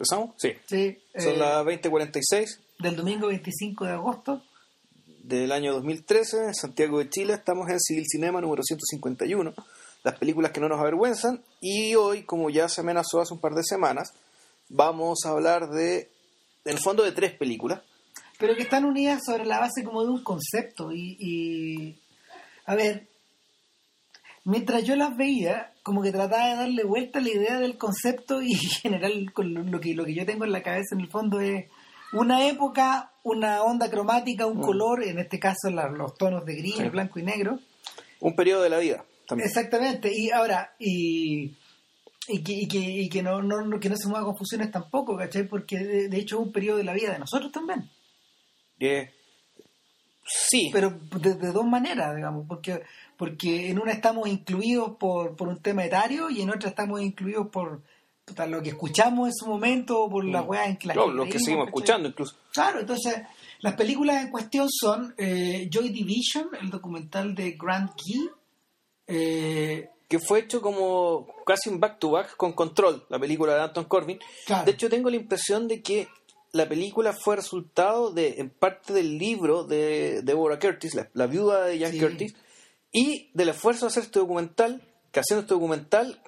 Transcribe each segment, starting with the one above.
¿Empezamos? Sí. Sí. Son eh, las 20.46 Del domingo 25 de agosto. del año 2013, en Santiago de Chile. Estamos en Civil Cinema número 151. Las películas que no nos avergüenzan. Y hoy, como ya se amenazó hace un par de semanas, vamos a hablar de, en el fondo, de tres películas. Pero que están unidas sobre la base como de un concepto. Y, y- a ver, mientras yo las veía, como que trataba de darle vuelta a la idea del concepto y en general con lo, lo que, lo que yo tengo en la cabeza en el fondo es una época, una onda cromática, un color, en este caso la- los tonos de gris, Sí. blanco y negro. Un periodo de la vida. También. Exactamente, y ahora, y, y que, y que, y que no, no, no- que no se mueva confusiones tampoco, ¿cachai? Porque de, de hecho es un periodo de la vida de nosotros también, Eh, sí. pero de, de dos maneras, digamos, porque porque en una estamos incluidos por, por un tema etario y en otra estamos incluidos por lo que escuchamos en su momento, por las weas en que las No, los que seguimos escuchando incluso. Claro, entonces las películas en cuestión son eh, Joy Division, el documental de Grant Key, eh, que fue hecho como casi un back to back con Control, la película de Anton Corbin. Claro. De hecho, tengo la impresión de que la película fue resultado de, en parte del libro de Deborah Curtis, la, la viuda de Jan Sí. Curtis, y del esfuerzo de hacer este documental, que haciendo este documental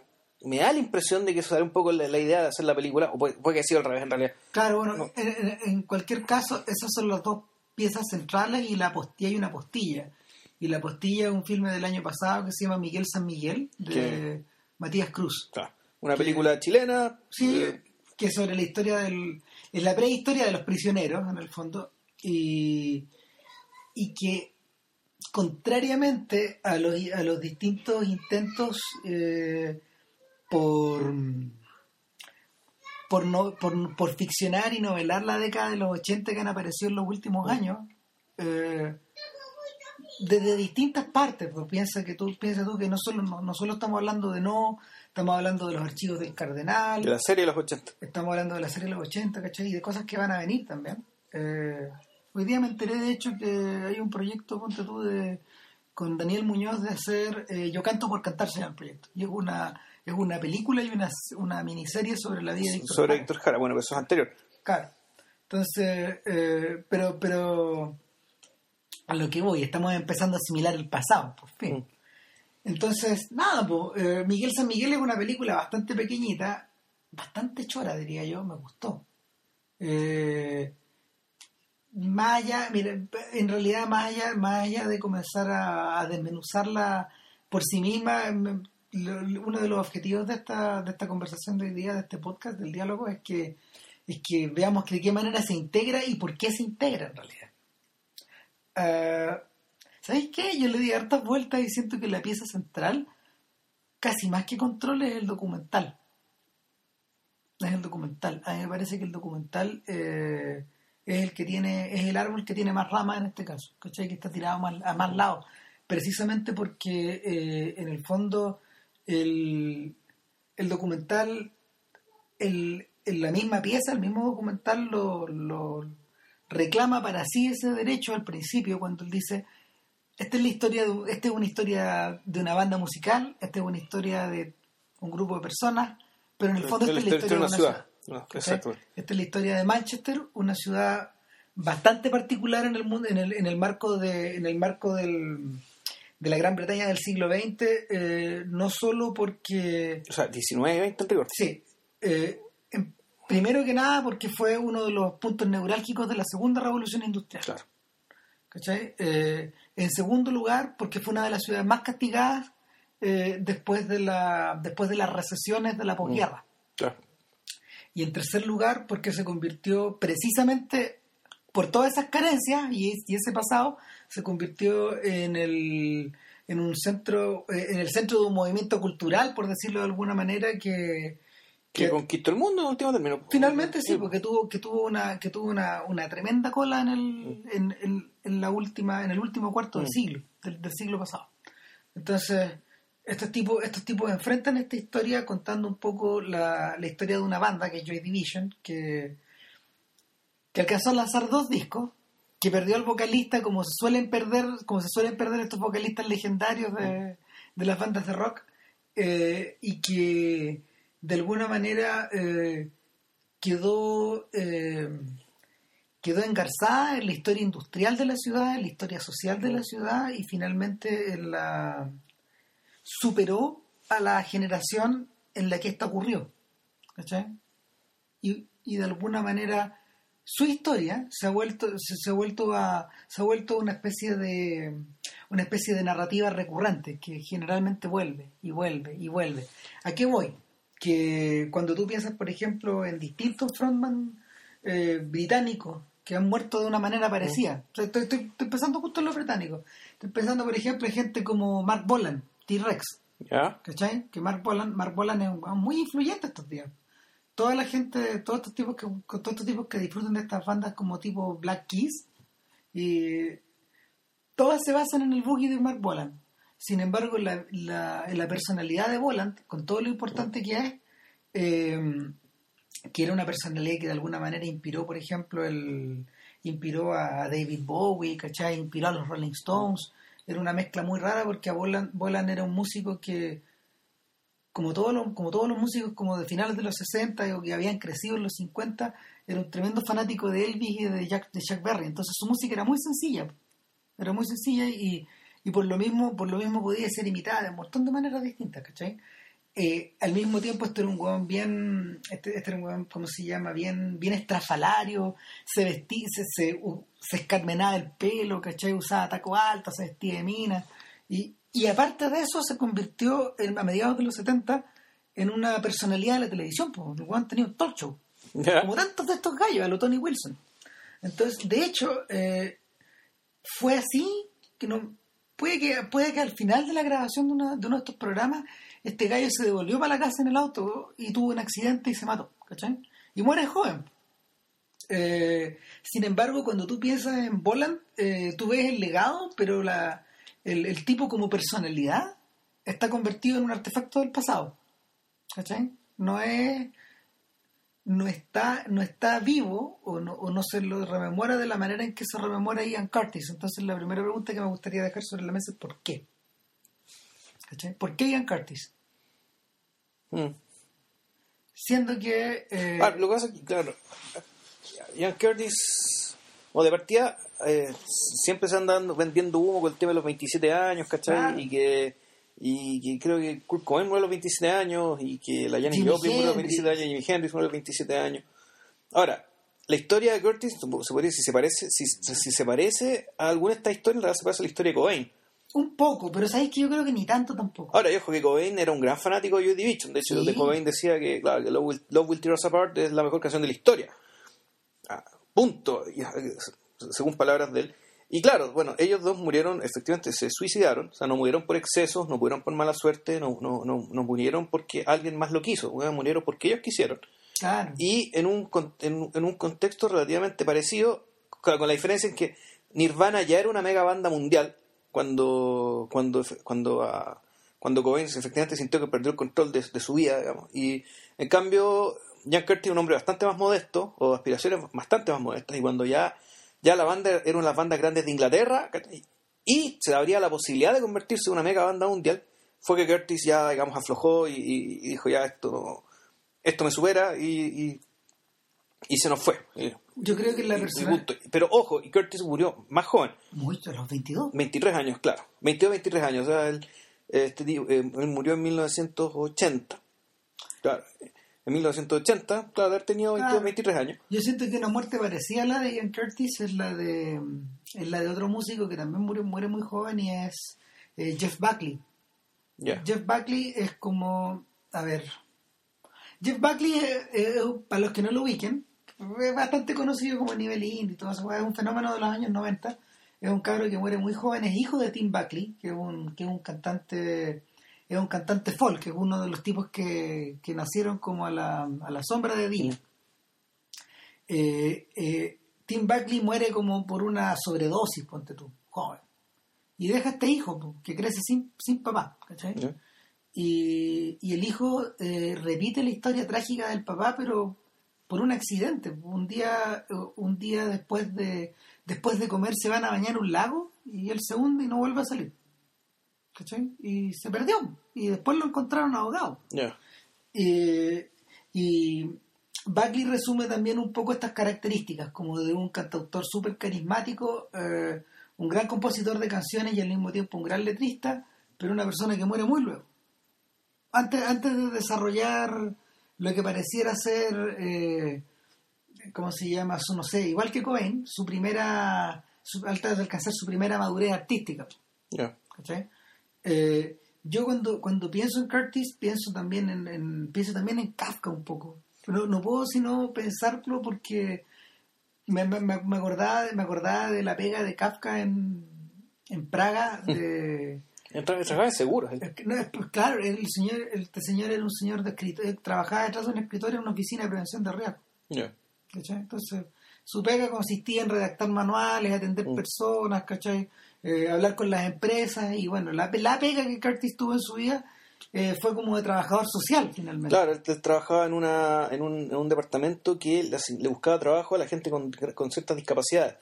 me da la impresión de que eso era un poco la, la idea de hacer la película, o puede, puede que haya sido al revés en realidad. Claro, bueno, en, en- en cualquier caso, esas son las dos piezas centrales y la postilla y una postilla. Y la postilla es un filme del año pasado que se llama Miguel San Miguel, de ¿Qué? Matías Cruz. Claro. Una Que- película chilena. Sí, eh, que es sobre la historia del. Es la prehistoria de los prisioneros, en el fondo. Y, y que, contrariamente a los, a los distintos intentos eh, por. Por, no, por, por ficcionar y novelar la década de los 80 que han aparecido en los últimos años, eh, desde distintas partes, pues piensa que tú piensa tú que no solo no, no solo estamos hablando de no, estamos hablando de los archivos del cardenal, de la serie de los 80. estamos hablando de la serie de los 80, ¿cachai? Y de cosas que van a venir también. Eh, hoy día me enteré de hecho que hay un proyecto, ponte tú, de, con Daniel Muñoz de hacer eh, Yo canto por cantar se el proyecto. Y es una, es una película y una, una miniserie sobre la vida de Víctor Sobre. Héctor Jara, bueno, que eso es anterior. Claro. Entonces, eh, pero, pero a lo que voy, estamos empezando a asimilar el pasado, por fin. Mm. Entonces, nada, pues, eh, Miguel San Miguel es una película bastante pequeñita, bastante chora, diría yo, me gustó. Eh, más allá, mira, en realidad, más allá, de comenzar a, desmenuzarla por sí misma, uno de los objetivos de esta, de esta conversación de hoy día, de este podcast, del diálogo, es que, es que veamos de qué manera se integra y por qué se integra en realidad. Ah, ¿Sabéis qué? Yo le di hartas vueltas y siento que la pieza central, casi más que control, es el documental. Es el documental. A mí me parece que el documental eh, es el que tiene, es el árbol que tiene más ramas en este caso, ¿cachai? Que está tirado más, a más lados. Precisamente porque eh, en el fondo el, el documental, el, en la misma pieza, el mismo documental lo, lo reclama para sí ese derecho al principio cuando él dice esta es la historia de, esta es una historia de una banda musical, esta es una historia de un grupo de personas, pero en el fondo esta es la historia de una ciudad. Exacto. Esta es la historia de Manchester, una ciudad bastante particular en el mundo, en el, en el marco de, en el marco del, de la Gran Bretaña del siglo XX, eh, no solo porque O sea, 19, 20 en rigor. Sí. eh, en- primero que nada porque fue uno de los puntos neurálgicos de la segunda revolución industrial. Claro. ¿cachai? Eh, en segundo lugar porque fue una de las ciudades más castigadas después, de la, después de las recesiones de la posguerra. Claro. Y en tercer lugar porque se convirtió precisamente por todas esas carencias y, y ese pasado se convirtió en el en un centro eh, en el centro de un movimiento cultural por decirlo de alguna manera que Que que- conquistó el mundo en último término. Finalmente sí, porque tuvo que tuvo una que tuvo una, una tremenda cola en el en, en- en la última en el último cuarto del Mm. siglo del, del siglo pasado. Entonces estos tipos estos tipos enfrentan esta historia contando un poco la, la historia de una banda que es Joy Division que que alcanzó a lanzar dos discos que perdió al vocalista como se suelen perder como se suelen perder estos vocalistas legendarios de, de las bandas de rock eh, y que de alguna manera eh, quedó, eh, quedó engarzada en la historia industrial de la ciudad, en la historia social de la ciudad y finalmente en la superó a la generación en la que esto ocurrió. ¿cachai? Y, y de alguna manera su historia se ha vuelto se, ha vuelto a se ha vuelto una especie de una especie de narrativa recurrente que generalmente vuelve y vuelve y vuelve a qué voy que cuando tú piensas por ejemplo en distintos frontman eh, británicos que han muerto de una manera parecida estoy, estoy, estoy, pensando justo en los británicos estoy pensando por ejemplo en gente como Mark Bolan T-Rex ¿cachai? que Mark Bolan Mark Bolan es muy influyente estos días toda la gente, todos estos tipos que, todos estos tipos que disfrutan de estas bandas como tipo Black Keys, y todas se basan en el boogie de Mark Boland. Sin embargo, la, la, la personalidad de Boland, con todo lo importante que es, eh, que era una personalidad que de alguna manera inspiró, por ejemplo, el inspiró a David Bowie, ¿cachai? Inspiró a los Rolling Stones. Era una mezcla muy rara porque a Boland era un músico que como todos los, como todos los músicos como de finales de los 60 o que habían crecido en los 50, era un tremendo fanático de Elvis y de Jack, de Jack Berry. Entonces su música era muy sencilla. Era muy sencilla y, y por lo mismo por lo mismo podía ser imitada de un montón de maneras distintas, ¿cachai? Eh, al mismo tiempo este era un hueón bien este, este, era un hueón, ¿cómo se llama? bien bien estrafalario se vestía se, se, se escarmenaba el pelo ¿cachai? usaba taco alto se vestía de mina y, y aparte de eso, se convirtió a mediados de los 70 en una personalidad de la televisión. Porque el tenía un talk show. Como tantos de estos gallos, a lo Tony Wilson. Entonces, de hecho, eh, fue así que no. Puede que, puede que al final de la grabación de, una, de uno de estos programas, este gallo se devolvió para la casa en el auto y tuvo un accidente y se mató. ¿Cachai? Y muere joven. Eh, sin embargo, cuando tú piensas en Boland, eh, tú ves el legado, pero la, el, tipo como personalidad está convertido en un artefacto del pasado. ¿Cachai? No es. No está, no está vivo o no, o no se lo rememora de la manera en que se rememora Ian Curtis. Entonces, la primera pregunta que me gustaría dejar sobre la mesa es: ¿por qué? ¿Cachai? ¿Por qué Ian Curtis? Hmm. Siendo que. Eh... Ah, lo que pasa es que, claro, Ian Curtis, o de partida, eh, siempre se andan vendiendo humo con el tema de los 27 años, ¿cachai? Y que y creo que Kurt Cobain murió a los 27 años y que la Janis Joplin murió a los 27 años y Jimi Hendrix murió a los 27 años. Ahora, la historia de Curtis, se podría si se parece, si, si se parece a alguna de estas historias, la se parece a la historia de Cobain. Un poco, pero sabéis que yo creo que ni tanto tampoco. Ahora, yo ojo que Cobain era un gran fanático de Joy Division. De hecho, sí. de Cobain decía que, claro, que Love, Will, Love Will Tear Us Apart es la mejor canción de la historia. Ah, punto. Y, según palabras de él. Y claro, bueno, ellos dos murieron, efectivamente se suicidaron, o sea, no murieron por excesos, no murieron por mala suerte, no, no, no, no murieron porque alguien más lo quiso, murieron porque ellos quisieron. Claro. Y en un, en, en, un contexto relativamente parecido, con la diferencia en que Nirvana ya era una mega banda mundial cuando, cuando, cuando, uh, cuando Cobain efectivamente sintió que perdió el control de, de su vida, digamos. Y en cambio, Jan Curtis es un hombre bastante más modesto, o aspiraciones bastante más modestas, y cuando ya ya la banda era una de las bandas grandes de Inglaterra y se abría la posibilidad de convertirse en una mega banda mundial, fue que Curtis ya, digamos, aflojó y, y dijo, ya, esto, esto me supera y, y, se nos fue. Yo creo que la persona... Pero ojo, y Curtis murió más joven. Muy a los 22. 23 años, claro. 22, 23 años. O sea, él, este, él murió en 1980. Claro en 1980, claro, haber tenido 22, 23 años. Yo siento que una muerte parecida a la de Ian Curtis es la de es la de otro músico que también muere, muere muy joven y es eh, Jeff Buckley. Jeff Buckley es como, a ver, Jeff Buckley, para los que no lo ubiquen, es bastante conocido como nivel indie, todo eso, es un fenómeno de los años 90. Es un cabro que muere muy joven, es hijo de Tim Buckley, que es un, que es un cantante es un cantante folk, es uno de los tipos que, que nacieron como a la, a la sombra de Dylan. Eh, eh, Tim Buckley muere como por una sobredosis, ponte tú, joven. Y deja este hijo que crece sin, sin papá, ¿cachai? Y, y, el hijo eh, repite la historia trágica del papá, pero por un accidente. Un día, un día después de después de comer se van a bañar un lago y él se hunde y no vuelve a salir. ¿cachai? Y se perdió. Y después lo encontraron ahogado. y, Buckley resume también un poco estas características, como de un cantautor súper carismático, eh, un gran compositor de canciones y al mismo tiempo un gran letrista, pero una persona que muere muy luego. Antes, antes de desarrollar lo que pareciera ser, eh, ¿cómo se llama? Su, no sé, igual que Cohen, su primera, su, de alcanzar su primera madurez artística. ¿cachai? Eh, yo cuando, cuando pienso en Curtis, pienso también en, pienso también en Kafka un poco. No, no puedo sino pensarlo porque me, me, me, acordaba, me acordaba de la pega de Kafka en, en Praga. De, en Praga seguro. No, pues, claro, el señor, el, este señor era un señor de escritor, trabajaba detrás de un escritorio en una oficina de prevención de riesgo. Entonces, su pega consistía en redactar manuales, atender mm. personas, ¿cachai? Eh, hablar con las empresas y bueno, la, la pega que Curtis tuvo en su vida eh, fue como de trabajador social finalmente. Claro, él, trabajaba en, una, en, un, en un departamento que le, buscaba trabajo a la gente con, con ciertas discapacidades.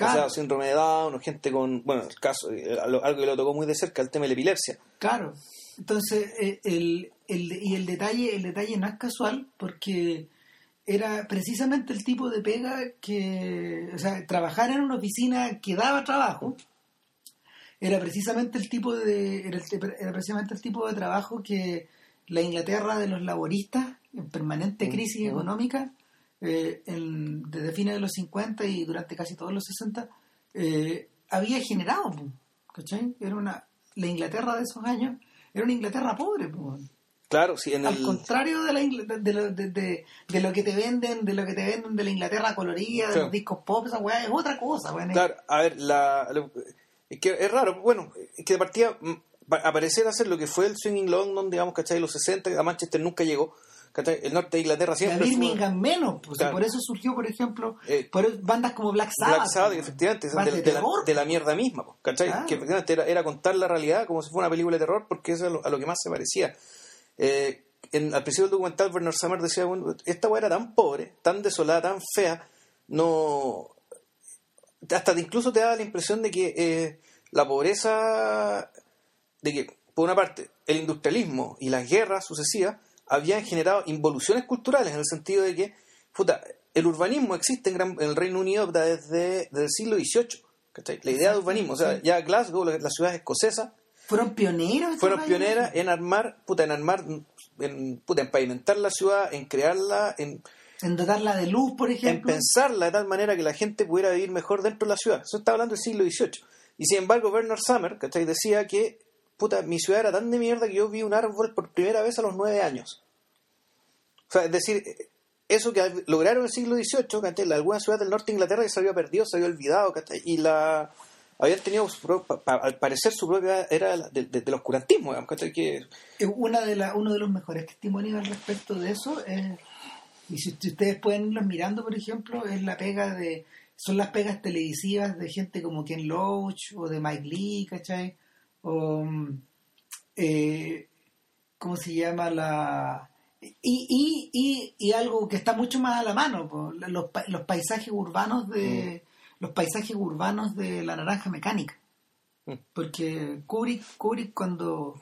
O sea, síndrome de Down o gente con, bueno, el caso, eh, algo que lo tocó muy de cerca, el tema de la epilepsia. Claro. Entonces, eh, el, el, y el detalle, el detalle no es casual porque era precisamente el tipo de pega que, o sea, trabajar en una oficina que daba trabajo, era precisamente el tipo de era, precisamente el tipo de trabajo que la Inglaterra de los laboristas en permanente mm, crisis mm. económica eh, desde fines de los 50 y durante casi todos los 60 eh, había generado ¿cachai? era una la Inglaterra de esos años era una Inglaterra pobre Claro, sí, en Al contrario de, la, de, lo, de, lo que te venden, de lo que te venden de la Inglaterra colorida, de los discos pop, esa weá es otra cosa, Claro, a ver, la, es que es raro, bueno, es que de partida mm, aparecer a ser lo que fue el Swinging London, digamos, ¿cachai? Los 60, a Manchester nunca llegó. ¿Cachai? El norte de Inglaterra siempre. A Birmingham menos, pues, por eso surgió, por ejemplo, eh, por bandas como Black Sabbath. Black Sabbath, efectivamente, de, la, de, la, mierda misma, pues, ¿cachai? Que efectivamente era, era, contar la realidad como si fuera una película de terror, porque eso es a lo, que más se parecía. Eh, en, al principio del documental, Bernard Summer decía: bueno, esta weá era tan pobre, tan desolada, tan fea, no hasta incluso te daba la impresión de que eh, la pobreza, de que, por una parte, el industrialismo y las guerras sucesivas habían generado involuciones culturales en el sentido de que, puta, el urbanismo existe en, el Reino Unido desde, el siglo XVIII. La idea de urbanismo, o sea, ya Glasgow, la, ciudad escocesa, fueron pioneros. Fueron pioneras en armar, puta, en armar, en, puta, en pavimentar la ciudad, en crearla, en en dotarla de luz, por ejemplo. En pensarla de tal manera que la gente pudiera vivir mejor dentro de la ciudad. Eso está hablando del siglo XVIII. Y sin embargo, Bernard Summer, ¿cachai? Decía que, puta, mi ciudad era tan de mierda que yo vi un árbol por primera vez a los nueve años. O sea, es decir, eso que lograron en el siglo XVIII, ¿cachai? Alguna ciudad del norte de Inglaterra que se había perdido, se había olvidado. Y la habían tenido, al parecer, su propia era del oscurantismo, digamos, ¿cachai? Que... Una de la, uno de los mejores testimonios al respecto de eso es y si ustedes pueden irlos mirando, por ejemplo, es la pega de. Son las pegas televisivas de gente como Ken Loach o de Mike Lee, ¿cachai? O. Eh, ¿Cómo se llama? la y, y, y, y, algo que está mucho más a la mano, los, los paisajes urbanos de. Mm. Los paisajes urbanos de la naranja mecánica. Mm. Porque Kubrick, Kubrick cuando,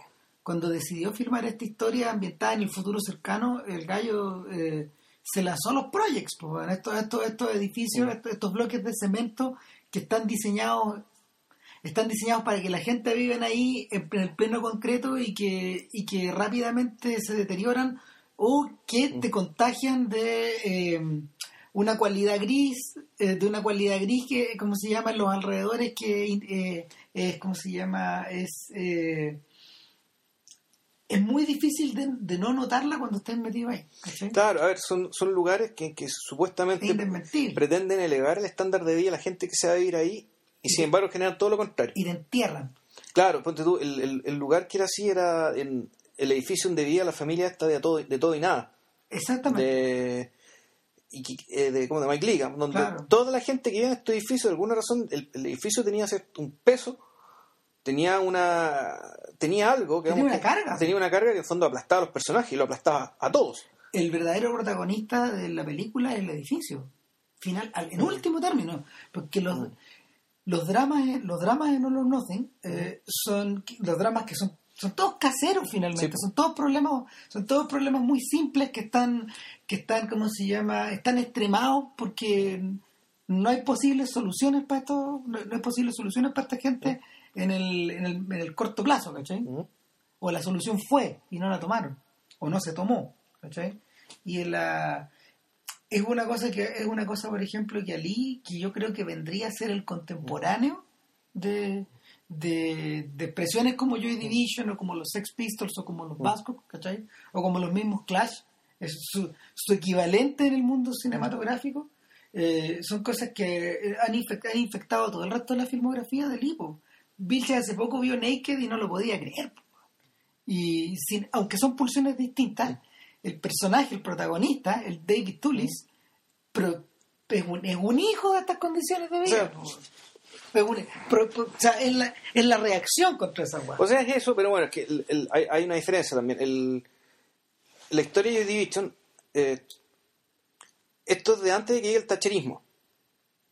cuando decidió filmar esta historia ambientada en el futuro cercano, el gallo eh, se lanzó los projects, pues, estos, estos, estos edificios, estos, bloques de cemento que están diseñados están diseñados para que la gente viva ahí en el pleno concreto y que, y que rápidamente se deterioran o que te contagian de eh, una cualidad gris, eh, de una cualidad gris que, ¿cómo se llama? En los alrededores que eh, es, ¿cómo se llama? Es es muy difícil de, no notarla cuando estás metido ahí. Claro, a ver, son, son lugares que, que supuestamente pretenden elevar el estándar de vida de la gente que se va a vivir ahí y, sin embargo generan todo lo contrario. Y te entierran. Claro, ponte tú, el, el, lugar que era así era en el edificio donde vivía la familia esta de todo, de todo y nada. Exactamente. De, y, eh, de, como de Mike Liga, donde toda la gente que vivía en este edificio, de alguna razón, el, el edificio tenía un peso tenía una tenía algo que tenía una carga tenía una carga que en fondo aplastaba a los personajes y lo aplastaba a todos el verdadero protagonista de la película es el edificio final en último término porque los los dramas los dramas de No Nothing eh, son los dramas que son son todos caseros finalmente, son todos problemas, son todos problemas muy simples que están, que están, ¿cómo se llama? Están extremados porque no hay posibles soluciones para esto, no, hay posibles soluciones para esta gente en el, en el, en el corto plazo, ¿cachai? O la solución fue y no la tomaron, o no se tomó, ¿cachai? Y la es una cosa que es una cosa, por ejemplo, que Ali, que yo creo que vendría a ser el contemporáneo de, de, expresiones como Joy Division o como los Sex Pistols o como los Vascos, ¿cachai? O como los mismos Clash, es su, su equivalente en el mundo cinematográfico. Eh, son cosas que han, infectado todo el resto de la filmografía del Lipo. Vilche hace poco vio Naked y no lo podía creer. Y sin, aunque son pulsiones distintas, el personaje, el protagonista, el David Tullis, pero es un, hijo de estas condiciones de vida. O sea, es, la, es la reacción contra esa guay. O sea, es eso, pero bueno, es que hay, una diferencia también. El, la historia de Division, eh, esto es de antes de que llegue el tacherismo.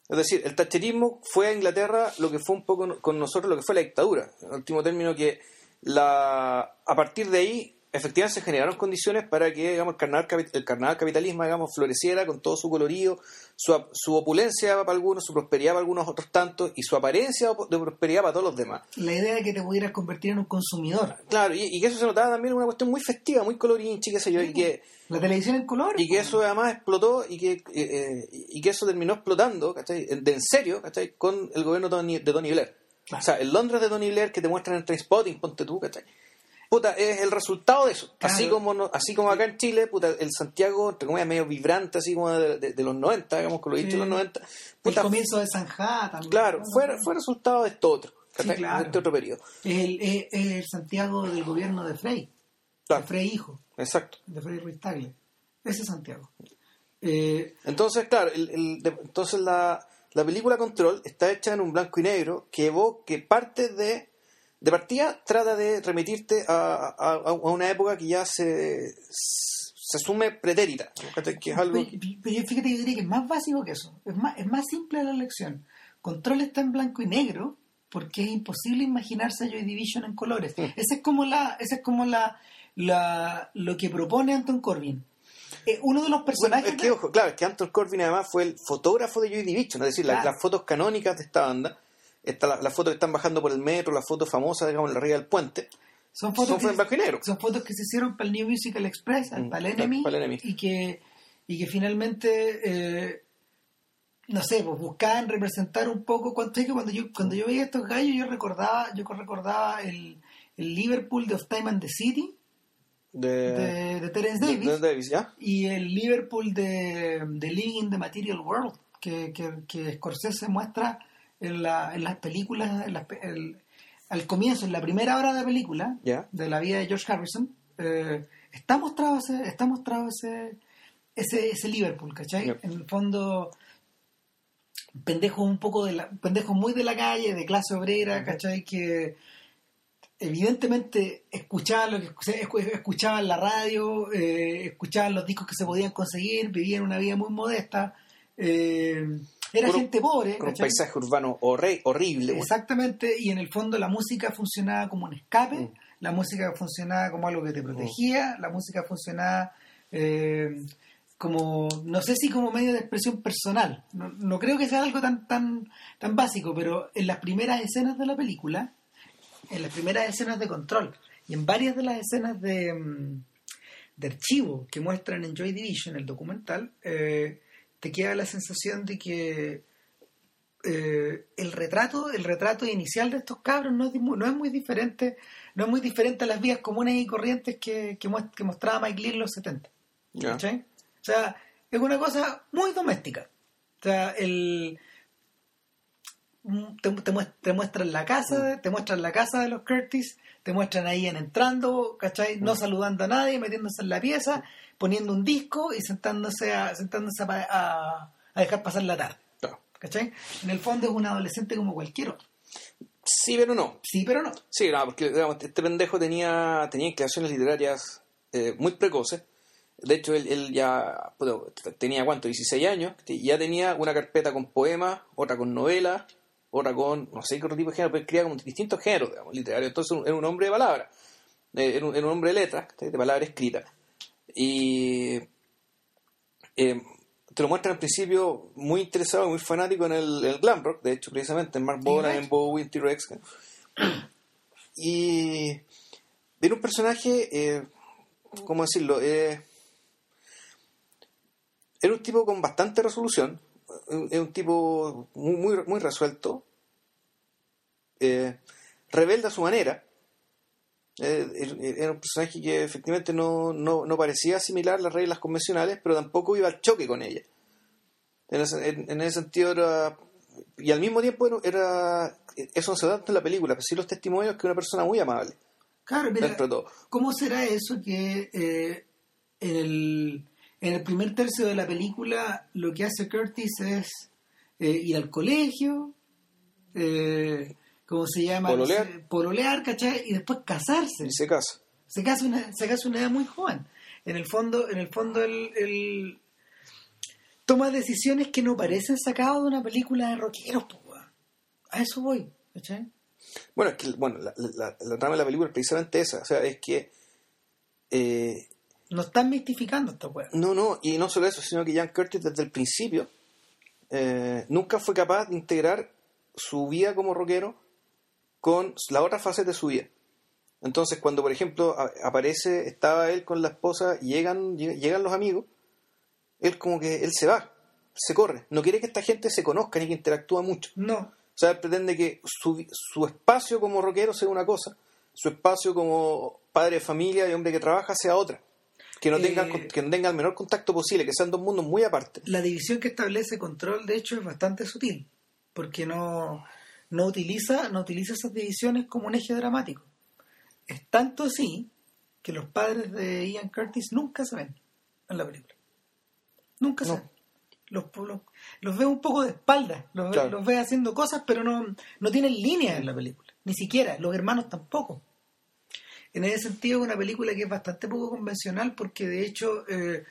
Es decir, el tacherismo fue a Inglaterra lo que fue un poco con nosotros lo que fue la dictadura. En último término, que la, a partir de ahí efectivamente se generaron condiciones para que digamos, el, carnaval, el carnaval capitalismo digamos, floreciera con todo su colorido, su, su, opulencia para algunos, su prosperidad para algunos otros tantos y su apariencia de prosperidad para todos los demás. La idea de que te pudieras convertir en un consumidor. Claro, y, que eso se notaba también en una cuestión muy festiva, muy colorinchi, qué sé yo, y que... La televisión en color. Y que eso además explotó y que, eh, eh, y que eso terminó explotando, ¿cachai? De en serio, ¿cachai? Con el gobierno de Tony, de Tony Blair. O sea, el Londres de Tony Blair que te muestran en Trainspotting, ponte tú, ¿cachai? Puta, es el resultado de eso. Así como así como acá en Chile, puta, el Santiago, entre comillas, medio vibrante, así como de, los 90, digamos, con lo dicho de los 90. Puta, el comienzo de Sanjá también. Claro, fue, fue resultado de esto otro, de este otro periodo. Es el, el, Santiago del gobierno de Frey. De Frey hijo. Exacto. De Frey Ruiz Tagle. Ese Santiago. Eh, entonces, claro, el, entonces la, la película Control está hecha en un blanco y negro que evoque parte de de partida trata de remitirte a, a, una época que ya se, se asume pretérita. Que es algo... Pero, fíjate que diría que es más básico que eso. Es más, es más simple la elección. Control está en blanco y negro porque es imposible imaginarse a Joy Division en colores. Ese es como la, ese es como la, la lo que propone Anton Corbin. Eh, uno de los personajes. es que, ojo, claro, es que Anton Corbin además fue el fotógrafo de Joy Division, es decir, las fotos canónicas de esta banda Está la, foto que están bajando por el metro, la foto famosa, digamos, en la ría del puente. Son fotos, que, son fotos que se hicieron para el New Musical Express, mm, para, el Enemy, y que, y que finalmente, eh, no sé, pues buscaban representar un poco. Cuando, cuando, yo, cuando yo veía estos gallos, yo recordaba, yo recordaba el, el Liverpool de Of Time and the City. De, de, Terence Davis, y el Liverpool de, de Living in the Material World que, que, que Scorsese muestra en, la, en las películas, al comienzo, en la primera hora de la película, de la vida de George Harrison, eh, está mostrado ese, está mostrado ese, ese, ese Liverpool, ¿cachai? En el fondo, pendejos un poco de la, pendejos muy de la calle, de clase obrera, ¿cachai? Que evidentemente escuchaban lo que escuchaban la radio, eh, escuchaban los discos que se podían conseguir, vivían una vida muy modesta. Eh, era gente pobre. Con un paisaje urbano horrible. Exactamente, y en el fondo la música funcionaba como un escape, mm. la música funcionaba como algo que te protegía, la música funcionaba eh, como, no sé si como medio de expresión personal. No, creo que sea algo tan, tan, tan básico, pero en las primeras escenas de la película, en las primeras escenas de control, y en varias de las escenas de, mm, de archivo que muestran en Joy Division, el documental, eh, te queda la sensación de que eh, el retrato el retrato inicial de estos cabros no es, no es muy diferente no es muy diferente a las vías comunes y corrientes que, que, mostraba Mike Lee en los 70 o sea es una cosa muy doméstica. O sea el te, te, muestran la casa mm. te muestran la casa de los Curtis te muestran ahí en entrando ¿cachai? no mm. saludando a nadie metiéndose en la pieza poniendo un disco y sentándose a, sentándose a, dejar pasar la tarde. ¿Cachai? En el fondo es un adolescente como cualquier otro. Sí, pero no. Sí, pero no. Sí, no, porque este pendejo tenía, tenía inclinaciones literarias eh, muy precoces. De hecho, él, ya tenía, ¿cuánto? 16 años. ya tenía una carpeta con poemas, otra con novelas, otra con, no sé qué otro tipo de género, pero escribía como distintos géneros, digamos, literarios. Entonces, era un hombre de palabra. Eh, era, un, era un hombre de letras, de palabra escrita. Y eh, te lo muestran al principio muy interesado, muy fanático en el, el glam rock, de hecho, precisamente, en Mark Bolan, en Bowie, en T-Rex. Y era un personaje, eh, ¿cómo decirlo? Eh, era un tipo con bastante resolución, es un tipo muy, muy, muy resuelto, eh, rebelde a su manera. Eh, era un personaje que efectivamente no, no, no, parecía asimilar las reglas convencionales, pero tampoco iba al choque con ellas. En ese, en, en ese sentido era... Y al mismo tiempo era, era eso no se da tanto en la película, pero sí los testimonios que una persona muy amable. Claro, mira, de todo. ¿cómo será eso que eh, en, el, en el primer tercio de la película lo que hace Curtis es eh, ir al colegio, eh, ¿cómo se llama? Pololear. Pololear, ¿cachai? Y después casarse. Y se casa. Se casa una, se casa una edad muy joven. En el fondo, en el fondo él, él toma decisiones que no parecen sacadas de una película de rockeros, weón. A eso voy, ¿cachai? Bueno, es que bueno, la, la, la trama de la película es precisamente esa. O sea, es que. Eh, No están mistificando esta weá. no, no, y no solo eso, sino que Jan Curtis desde el principio eh, nunca fue capaz de integrar su vida como rockero con la otra fase de su vida. Entonces, cuando por ejemplo aparece, estaba él con la esposa, llegan, lleg- llegan los amigos, él como que él se va, se corre. No quiere que esta gente se conozca ni que interactúa mucho. No. O sea, él pretende que su, su espacio como rockero sea una cosa, su espacio como padre de familia y hombre que trabaja sea otra. Que no, Eh, tenga, que no tenga el menor contacto posible, que sean dos mundos muy aparte. La división que establece control, de hecho, es bastante sutil, porque no, no, utiliza, no utiliza esas divisiones como un eje dramático. Es tanto así que los padres de Ian Curtis nunca se ven en la película. Nunca se ven. Los, los, los ve un poco de espalda, los, ve- Claro. los ve haciendo cosas, pero no, no tienen línea en la película, ni siquiera, los hermanos tampoco. En ese sentido es una película que es bastante poco convencional porque de hecho eh,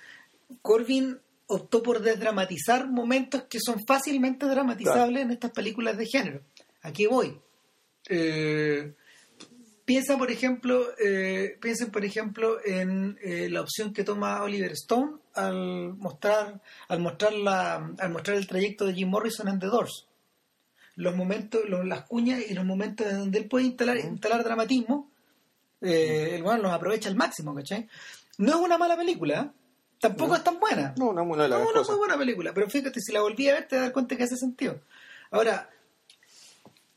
Corbin optó por desdramatizar momentos que son fácilmente dramatizables en estas películas de género. Aquí voy. Eh, piensa por ejemplo, eh, piensen por ejemplo en eh, la opción que toma Oliver Stone al mostrar, al mostrar la, al mostrar el trayecto de Jim Morrison en The Doors. Los momentos, los- las cuñas y los momentos en donde él puede instalar, instalar dramatismo, eh, el weón los aprovecha al máximo, ¿cachai? No es una mala película, ¿eh? tampoco No. es tan buena. No, una, las No, una muy buena película, pero fíjate, si la volví a ver te das cuenta que hace sentido. Ahora,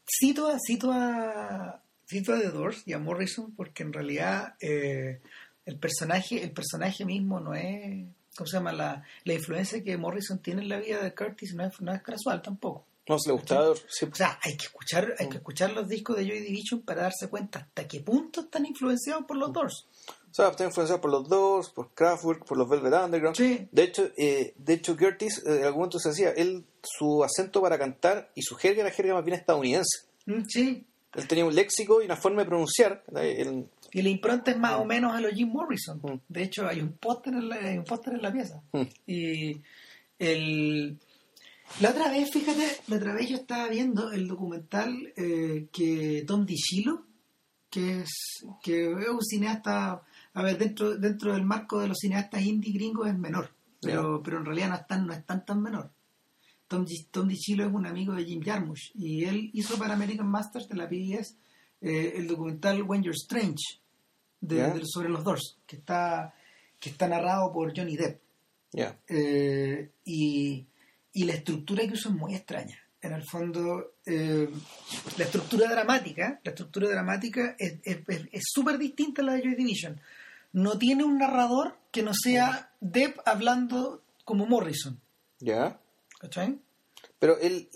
cito a, cito a, cito a The Doors y a Morrison porque en realidad eh, el personaje, el personaje mismo no es, ¿cómo se llama? La, la influencia que Morrison tiene en la vida de Curtis no es, no es casual tampoco. No se le gustaba. sí. O sea, hay que escuchar, hay que escuchar los discos de Joy Division para darse cuenta hasta qué punto están influenciados por los Doors. O sea, está influenciado por los Doors, por Kraftwerk, por los Velvet Underground. Sí. De hecho, eh, de hecho Curtis, eh, en algún momento se decía, él, su acento para cantar y su jerga era jerga más bien estadounidense. Mm, Sí, Él tenía un léxico y una forma de pronunciar. él- Y la impronta es más o menos a los Jim Morrison. Mm. De hecho, hay un póster en la, hay un póster en la pieza. Mm. Y el, la otra vez, fíjate, la otra vez yo estaba viendo el documental eh, que Tom DiCillo, que es, que es un cineasta, a ver, dentro, dentro del marco de los cineastas indie gringos es menor, pero, pero en realidad no es tan, no es tan, tan menor. Tom, Tom DiCillo es un amigo de Jim Jarmusch y él hizo para American Masters de la PBS eh, el documental When You're Strange de- Ya. de- sobre los Doors, que está, que está narrado por Johnny Depp. Eh, y, y la estructura que usa es muy extraña. En el fondo, eh, la estructura dramática, la estructura dramática es súper distinta a la de Joy Division. No tiene un narrador que no sea Depp hablando como Morrison. Ya. ¿Cachai? Pero él,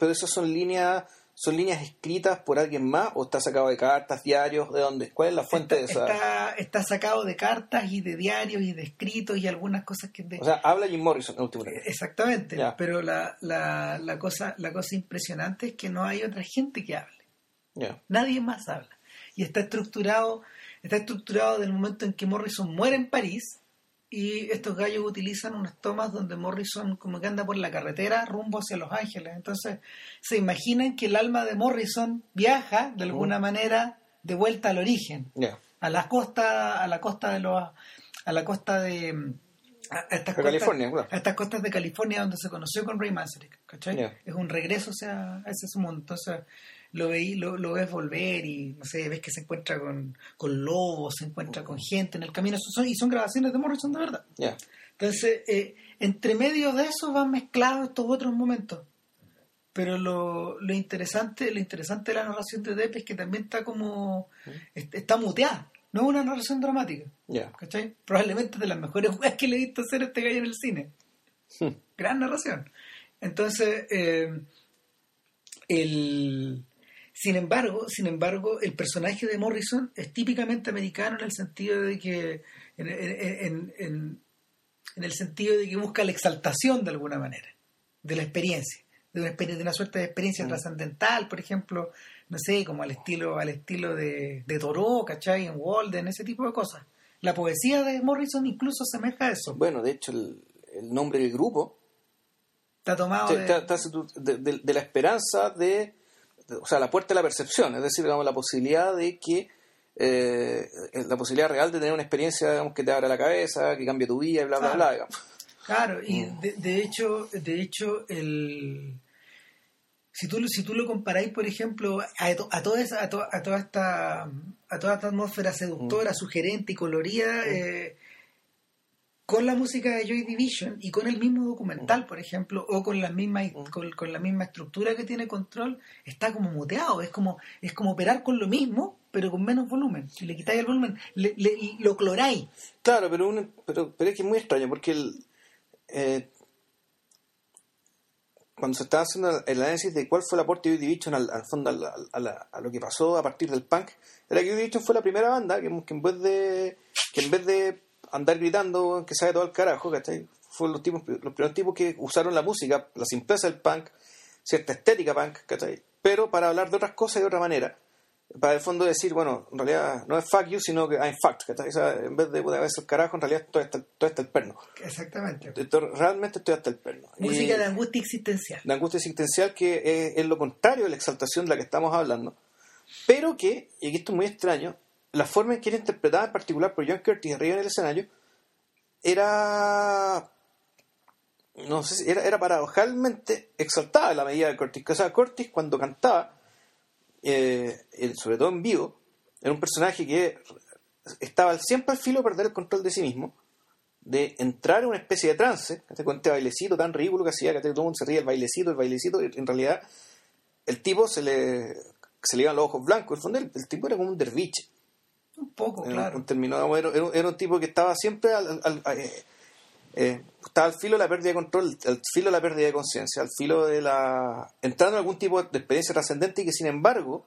pero esas son líneas, son líneas escritas por alguien más o está sacado de cartas, diarios, de dónde? ¿Cuál es la fuente está, de esa? está, está sacado de cartas y de diarios y de escritos y algunas cosas que... de- O sea, habla Jim Morrison en último término. Exactamente, pero la, la, la, cosa, la cosa impresionante es que no hay otra gente que hable. Ya. Nadie más habla. Y está estructurado, está estructurado del momento en que Morrison muere en París y estos gallos utilizan unas tomas donde Morrison como que anda por la carretera rumbo hacia Los Ángeles. Entonces se imaginan que el alma de Morrison viaja de alguna manera de vuelta al origen, a la costa, a la costa de los, a la costa de a estas De costas- California, claro. a estas costas de California donde se conoció con Ray Manzarek, ¿cachai? Es un regreso o sea, a ese mundo. Entonces lo, veí, lo, lo ves volver y no sé, ves que se encuentra con, con lobos, se encuentra con gente en el camino. Son- y son grabaciones de Morrison de verdad. Entonces, eh, entre medio de eso van mezclados estos otros momentos. Pero lo, lo interesante lo interesante de la narración de Depp es que también está como... est- está muteada. No es una narración dramática. Ya. ¿Cachai? Probablemente de las mejores weas que le he visto hacer a este gallo en el cine. Hmm. Gran narración. Entonces, eh, el... Sin embargo, sin embargo, el personaje de Morrison es típicamente americano en el sentido de que en, en- en- en- el sentido de que busca la exaltación de alguna manera de la experiencia, de una, experiencia, de una suerte de experiencia Mm. trascendental, por ejemplo, no sé, como al estilo al estilo de, de Thoreau, ¿cachai? En Walden, ese tipo de cosas. La poesía de Morrison incluso asemeja a eso. Bueno, de hecho, el, el nombre del grupo Está tomado de... de, la esperanza de- o sea, la puerta de la percepción, es decir, digamos, la posibilidad de que, eh, la posibilidad real de tener una experiencia, digamos, que te abra la cabeza, que cambie tu vida, y bla, bla, Claro. bla, digamos. Claro, y Mm. de, de hecho, de hecho, el si tú, lo- si tú lo comparáis, por ejemplo, a, to- a toda esa, a, to- a toda esta a toda esta atmósfera seductora, sugerente y colorida, eh, con la música de Joy Division y con el mismo documental, por ejemplo, o con la misma con, con la misma estructura que tiene control, está como muteado, es como es como operar con lo mismo, pero con menos volumen. Si le quitáis el volumen, le, le- lo cloráis. Claro, pero, un- pero, pero es que es muy extraño, porque el, eh, cuando se estaba haciendo el análisis de cuál fue el aporte de Joy Division al, al fondo al- al- a, la- a lo que pasó a partir del punk, era que Joy Division fue la primera banda que, que en vez de que en vez de andar gritando que sabe todo el carajo, ¿cachai? Fueron los, tipos, los primeros tipos que usaron la música, la simpleza del punk, cierta estética punk, ¿cachai? Pero para hablar de otras cosas de otra manera. Para el fondo decir, bueno, en realidad no es fuck you, sino que I'm fucked, ¿cachai? O sea, en vez de puta, veces el carajo, en realidad todo está, todo está el perno. Exactamente. Esto- realmente estoy hasta el perno. Música Y de angustia existencial. la angustia existencial que es, es lo contrario de la exaltación de la que estamos hablando, pero que, y aquí esto es muy extraño, la forma en que era interpretada en particular por John Curtis arriba en el escenario era no sé si era, era paradojalmente exaltada la medida de Curtis. O sea, Curtis cuando cantaba, eh, sobre todo en vivo, era un personaje que estaba siempre al filo de perder el control de sí mismo, de entrar en una especie de trance, con este bailecito tan ridículo que hacía, que todo el mundo se ría, el bailecito, el bailecito, y en realidad el tipo se le, se le iban los ojos blancos, en el fondo el, el tipo era como un derviche. Un poco, Era claro. un terminado- era, era- un tipo que estaba siempre al, al- al- eh, eh, estaba al filo de la pérdida de control, al filo de la pérdida de conciencia, al filo de la entrando en algún tipo de experiencia trascendente y que sin embargo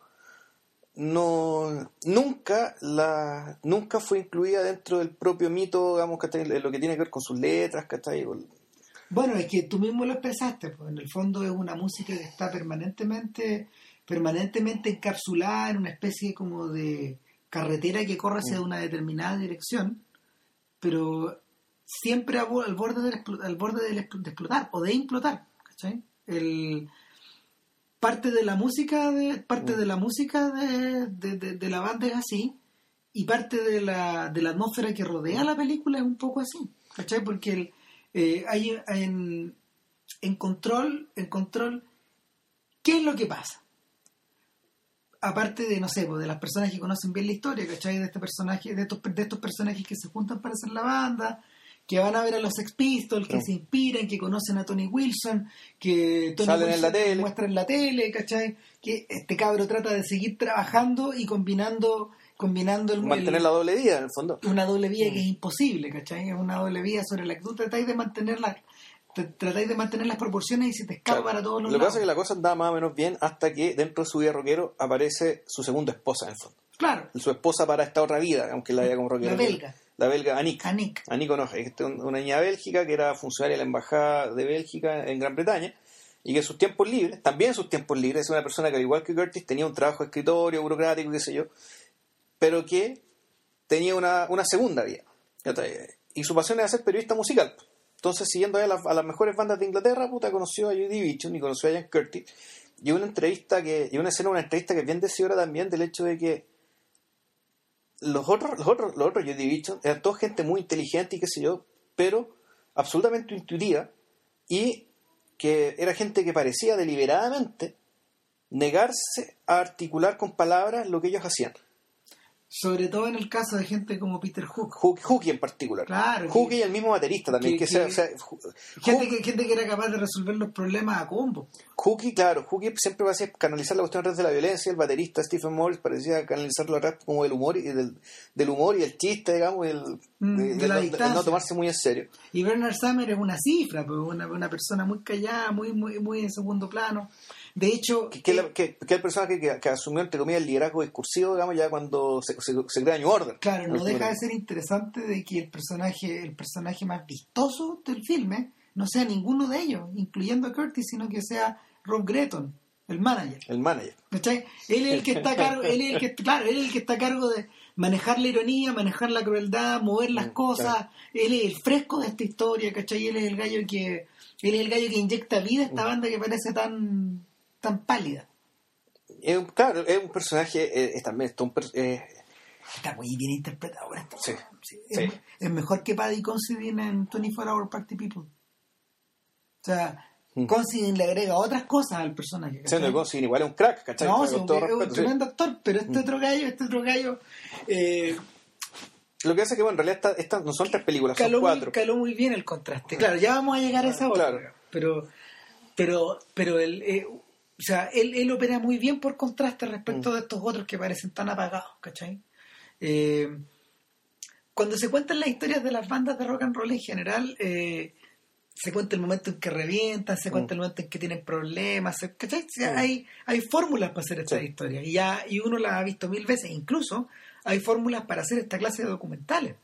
no nunca la nunca fue incluida dentro del propio mito, digamos, que lo que tiene que ver con sus letras, ¿cachai? Con- Bueno, es que tú mismo lo expresaste, pues en el fondo es una música que está permanentemente, permanentemente encapsulada en una especie como de carretera que corre hacia una determinada dirección, pero siempre bo- al borde del, al borde del de explotar o de implotar, ¿cachai? El, parte de la música de parte de la música de, de- de- de la banda es así y parte de la, de la atmósfera que rodea la película es un poco así ¿cachai? porque el, eh, hay en, en control en control ¿qué es lo que pasa? Aparte de, no sé, pues, de las personas que conocen bien la historia, ¿cachai? De este personaje, de estos, de estos personajes que se juntan para hacer la banda, que van a ver a los Sex Pistols, que se inspiran, que conocen a Tony Wilson, que Tony Salen en Wilson la tele. muestra en la tele, ¿cachai? Que este cabro trata de seguir trabajando y combinando, combinando el, mantener el- la doble vida en el fondo. una doble vía que es imposible, ¿cachai? Es una doble vía sobre la que tú tratáis de mantener la- tra- tratáis de mantener las proporciones y se te escapa Claro. para todos los Lo que pasa es que la cosa andaba más o menos bien hasta que dentro de su vida rockero aparece su segunda esposa en el fondo. Claro, Su esposa para esta otra vida, aunque la vida como rockero. la belga, La belga Anik. Anik. Anik Onoje, que es una niña bélgica que era funcionaria de la embajada de Bélgica en Gran Bretaña y que en sus tiempos libres, también en sus tiempos libres, es una persona que al igual que Curtis tenía un trabajo de escritorio, burocrático, qué sé yo, pero que tenía una, una segunda vida. Y su pasión era ser periodista musical. Entonces, siguiendo a las, a las mejores bandas de Inglaterra, puta, conoció a Joy Division y conoció a Ian Curtis. Y una entrevista que, y una escena, una entrevista que es bien decidora también del hecho de que los otros, los otros, los otros Joy Division eran toda gente muy inteligente y qué sé yo, pero absolutamente intuitiva y que era gente que parecía deliberadamente negarse a articular con palabras lo que ellos hacían. Sobre todo en el caso de gente como Peter Hook. Hook, en particular. Claro, Hooky que- y el mismo baterista también. que- Que, sea- que- o sea, Gente Hook- que, gente que era capaz de resolver los problemas a combo. Hooky, claro, Hooky siempre va a ser canalizar la cuestión a través de la violencia. El baterista Stephen Morris parecía canalizarlo a través como del humor y del, del humor y el chiste, digamos, y el, Mm, de, de de la no, de distancia. no tomarse muy en serio. Y Bernard Summer es una cifra, pues, una, una persona muy callada, muy, muy, muy en segundo plano. De hecho, Que, que, eh, la- que, que el personaje que, asumió, entre comillas, el liderazgo discursivo, digamos, ya cuando se, se, se crea New Order. claro, no deja de ser interesante de que el personaje, el personaje más vistoso del filme no sea ninguno de ellos, incluyendo a Curtis, sino que sea Rob Gretton, el manager. El manager. ¿Cachai? Él es el que está a cargo, él es el que, claro, él es el que está a cargo de manejar la ironía, manejar la crueldad, mover las Mm, cosas. claro. Él es el fresco de esta historia, ¿cachai? Él es el gallo que, él es el gallo que inyecta vida a Mm. esta banda que parece tan, tan pálida. Es un- claro, es un personaje, eh, es también es un eh, Está muy bien interpretado. Sí, Es, sí. es mejor que Paddy Considine en 24 Hour Party People. O sea, Mm. Considine le agrega otras cosas al personaje. siendo que Consigine igual es un crack, ¿cachai? No, es un respeto, tremendo actor, pero este otro gallo, este otro gallo, eh, Lo que hace es que, bueno, en realidad esta- estas no son tres películas, son caló, muy, cuatro. caló muy bien el contraste. Claro, ya vamos a llegar a esa otra. Claro. Pero, pero, pero eh, o sea, él, él opera muy bien por contraste Mm. respecto de estos otros que parecen tan apagados, ¿cachai? Eh, cuando se cuentan las historias de las bandas de rock and roll en general, eh, se cuenta el momento en que revientan, se cuenta el momento en que tienen problemas, ¿cachai? O sea, Mm. hay, hay fórmulas para hacer estas Sí. historias y ya y uno las ha visto mil veces, incluso hay fórmulas para hacer esta clase de documentales.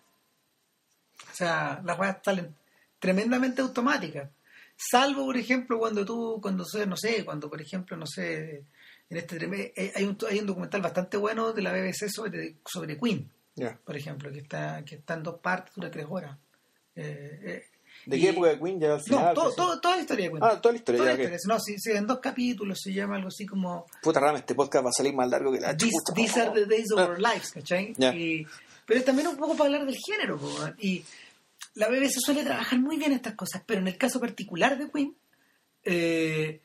O sea, las weas salen tremendamente automáticas. Salvo, por ejemplo, cuando tú, cuando no sé, cuando por ejemplo, no sé, en este eh, hay un, hay un documental bastante bueno de la BBC sobre, sobre Queen, por ejemplo, que está, que está en dos partes, dura tres horas. Eh, eh, ¿De y- qué época de Queen ya al No, final? todo, sí. todo- toda la historia de Queen. Ah, toda la historia, Toda ya la historia. No, sí, sí, en dos capítulos se llama algo así como Puta rama, este podcast va a salir más largo que la These, chucha. these are the days of Ah. our lives, ¿cachai? Ya. Y- pero también un poco para hablar del género, po, y la BBC suele trabajar muy bien estas cosas, pero en el caso particular de Queen, eh,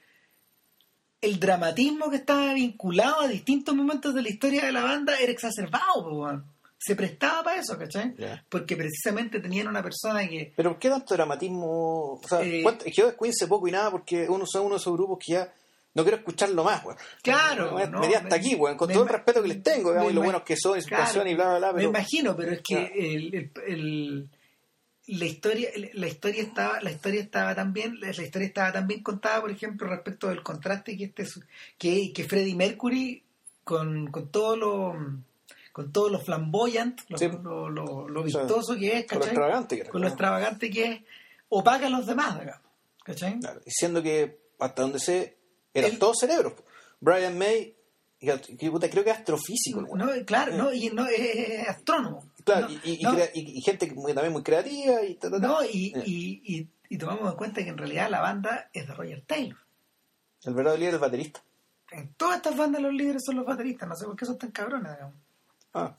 el dramatismo que estaba vinculado a distintos momentos de la historia de la banda era exacerbado, se prestaba para eso, ¿cachai? Porque precisamente tenían una persona que... Pero ¿por qué tanto dramatismo? O sea, Eh, ¿cuánto- yo de Queen sé poco y nada porque uno son uno de esos grupos que ya no quiero escucharlo más, weón. Claro, Me, no, me di hasta me- aquí, weón, con todo el respeto que les tengo, digamos, y lo buenos que son y su Claro, canción y bla, bla, bla, Me imagino, pero es que Claro. el, el- el- la historia la historia estaba la historia estaba también la historia estaba también contada, por ejemplo, respecto del contraste que este que, que Freddie Mercury con, con todo lo con todo lo flamboyant, lo, Sí. lo, lo- lo O sea, vistoso que es, con lo extravagante que era, Con lo claro. extravagante que es, opaca a los demás, ¿cachai? Claro, diciendo que hasta donde sé, eran El- todos cerebros. Brian May, que, creo que es astrofísico. No, claro, Eh. no, y no, es astrónomo. Claro, No, y, y- y no, crea- y- y gente muy- también muy creativa y ta, ta, ta. No, y, Eh. y, y, y tomamos en cuenta que en realidad la banda es de Roger Taylor. El verdadero líder es el baterista. En todas estas bandas los líderes son los bateristas, no sé por qué son tan cabrones, digamos. Ah,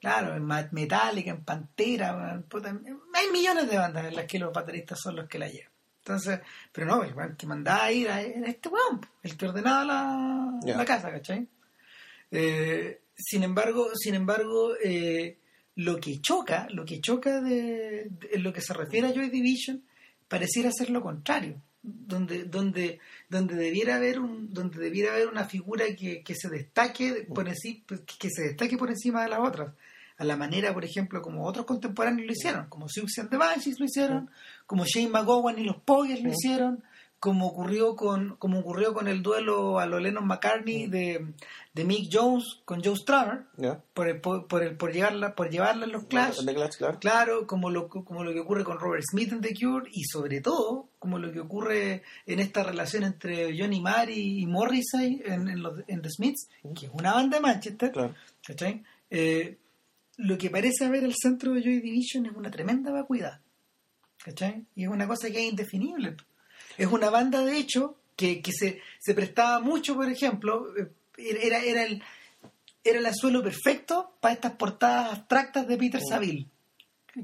Claro, en Metallica, en Pantera, man, puta, hay millones de bandas en las que los bateristas son los que la llevan. Entonces, pero no, el que mandaba a ir a- este weón, el que ordenaba la, la casa, ¿cachai? Eh, sin embargo, sin embargo, eh, lo que choca, lo que choca de, de- en lo que se refiere a Joy Division, pareciera ser lo contrario. Donde, donde, donde debiera haber un, donde debiera haber una figura que, que se destaque por encima, que se destaque por encima de las otras, a la manera, por ejemplo, como otros contemporáneos lo hicieron, como Siouxsie and the Banshees lo hicieron, como Shane McGowan y los Pogues lo hicieron, como ocurrió con, como ocurrió con el duelo a lo Lennon McCartney de, de Mick Jones con Joe Strummer, por, el, por, por el- por llevarla, por llevarla en los Clash, claro. Claro, como lo, como lo que ocurre con Robert Smith en The Cure y sobre todo como lo que ocurre en esta relación entre Johnny Marr y, Morrissey en, en, los- en The Smiths, que es una banda de Manchester, Claro. Eh, lo que parece haber el centro de Joy Division es una tremenda vacuidad, ¿cachai? Y es una cosa que es indefinible. Es una banda, de hecho, que, que se, se prestaba mucho, por ejemplo, eh, era, era el era el anzuelo perfecto para estas portadas abstractas de Peter Mm. Saville,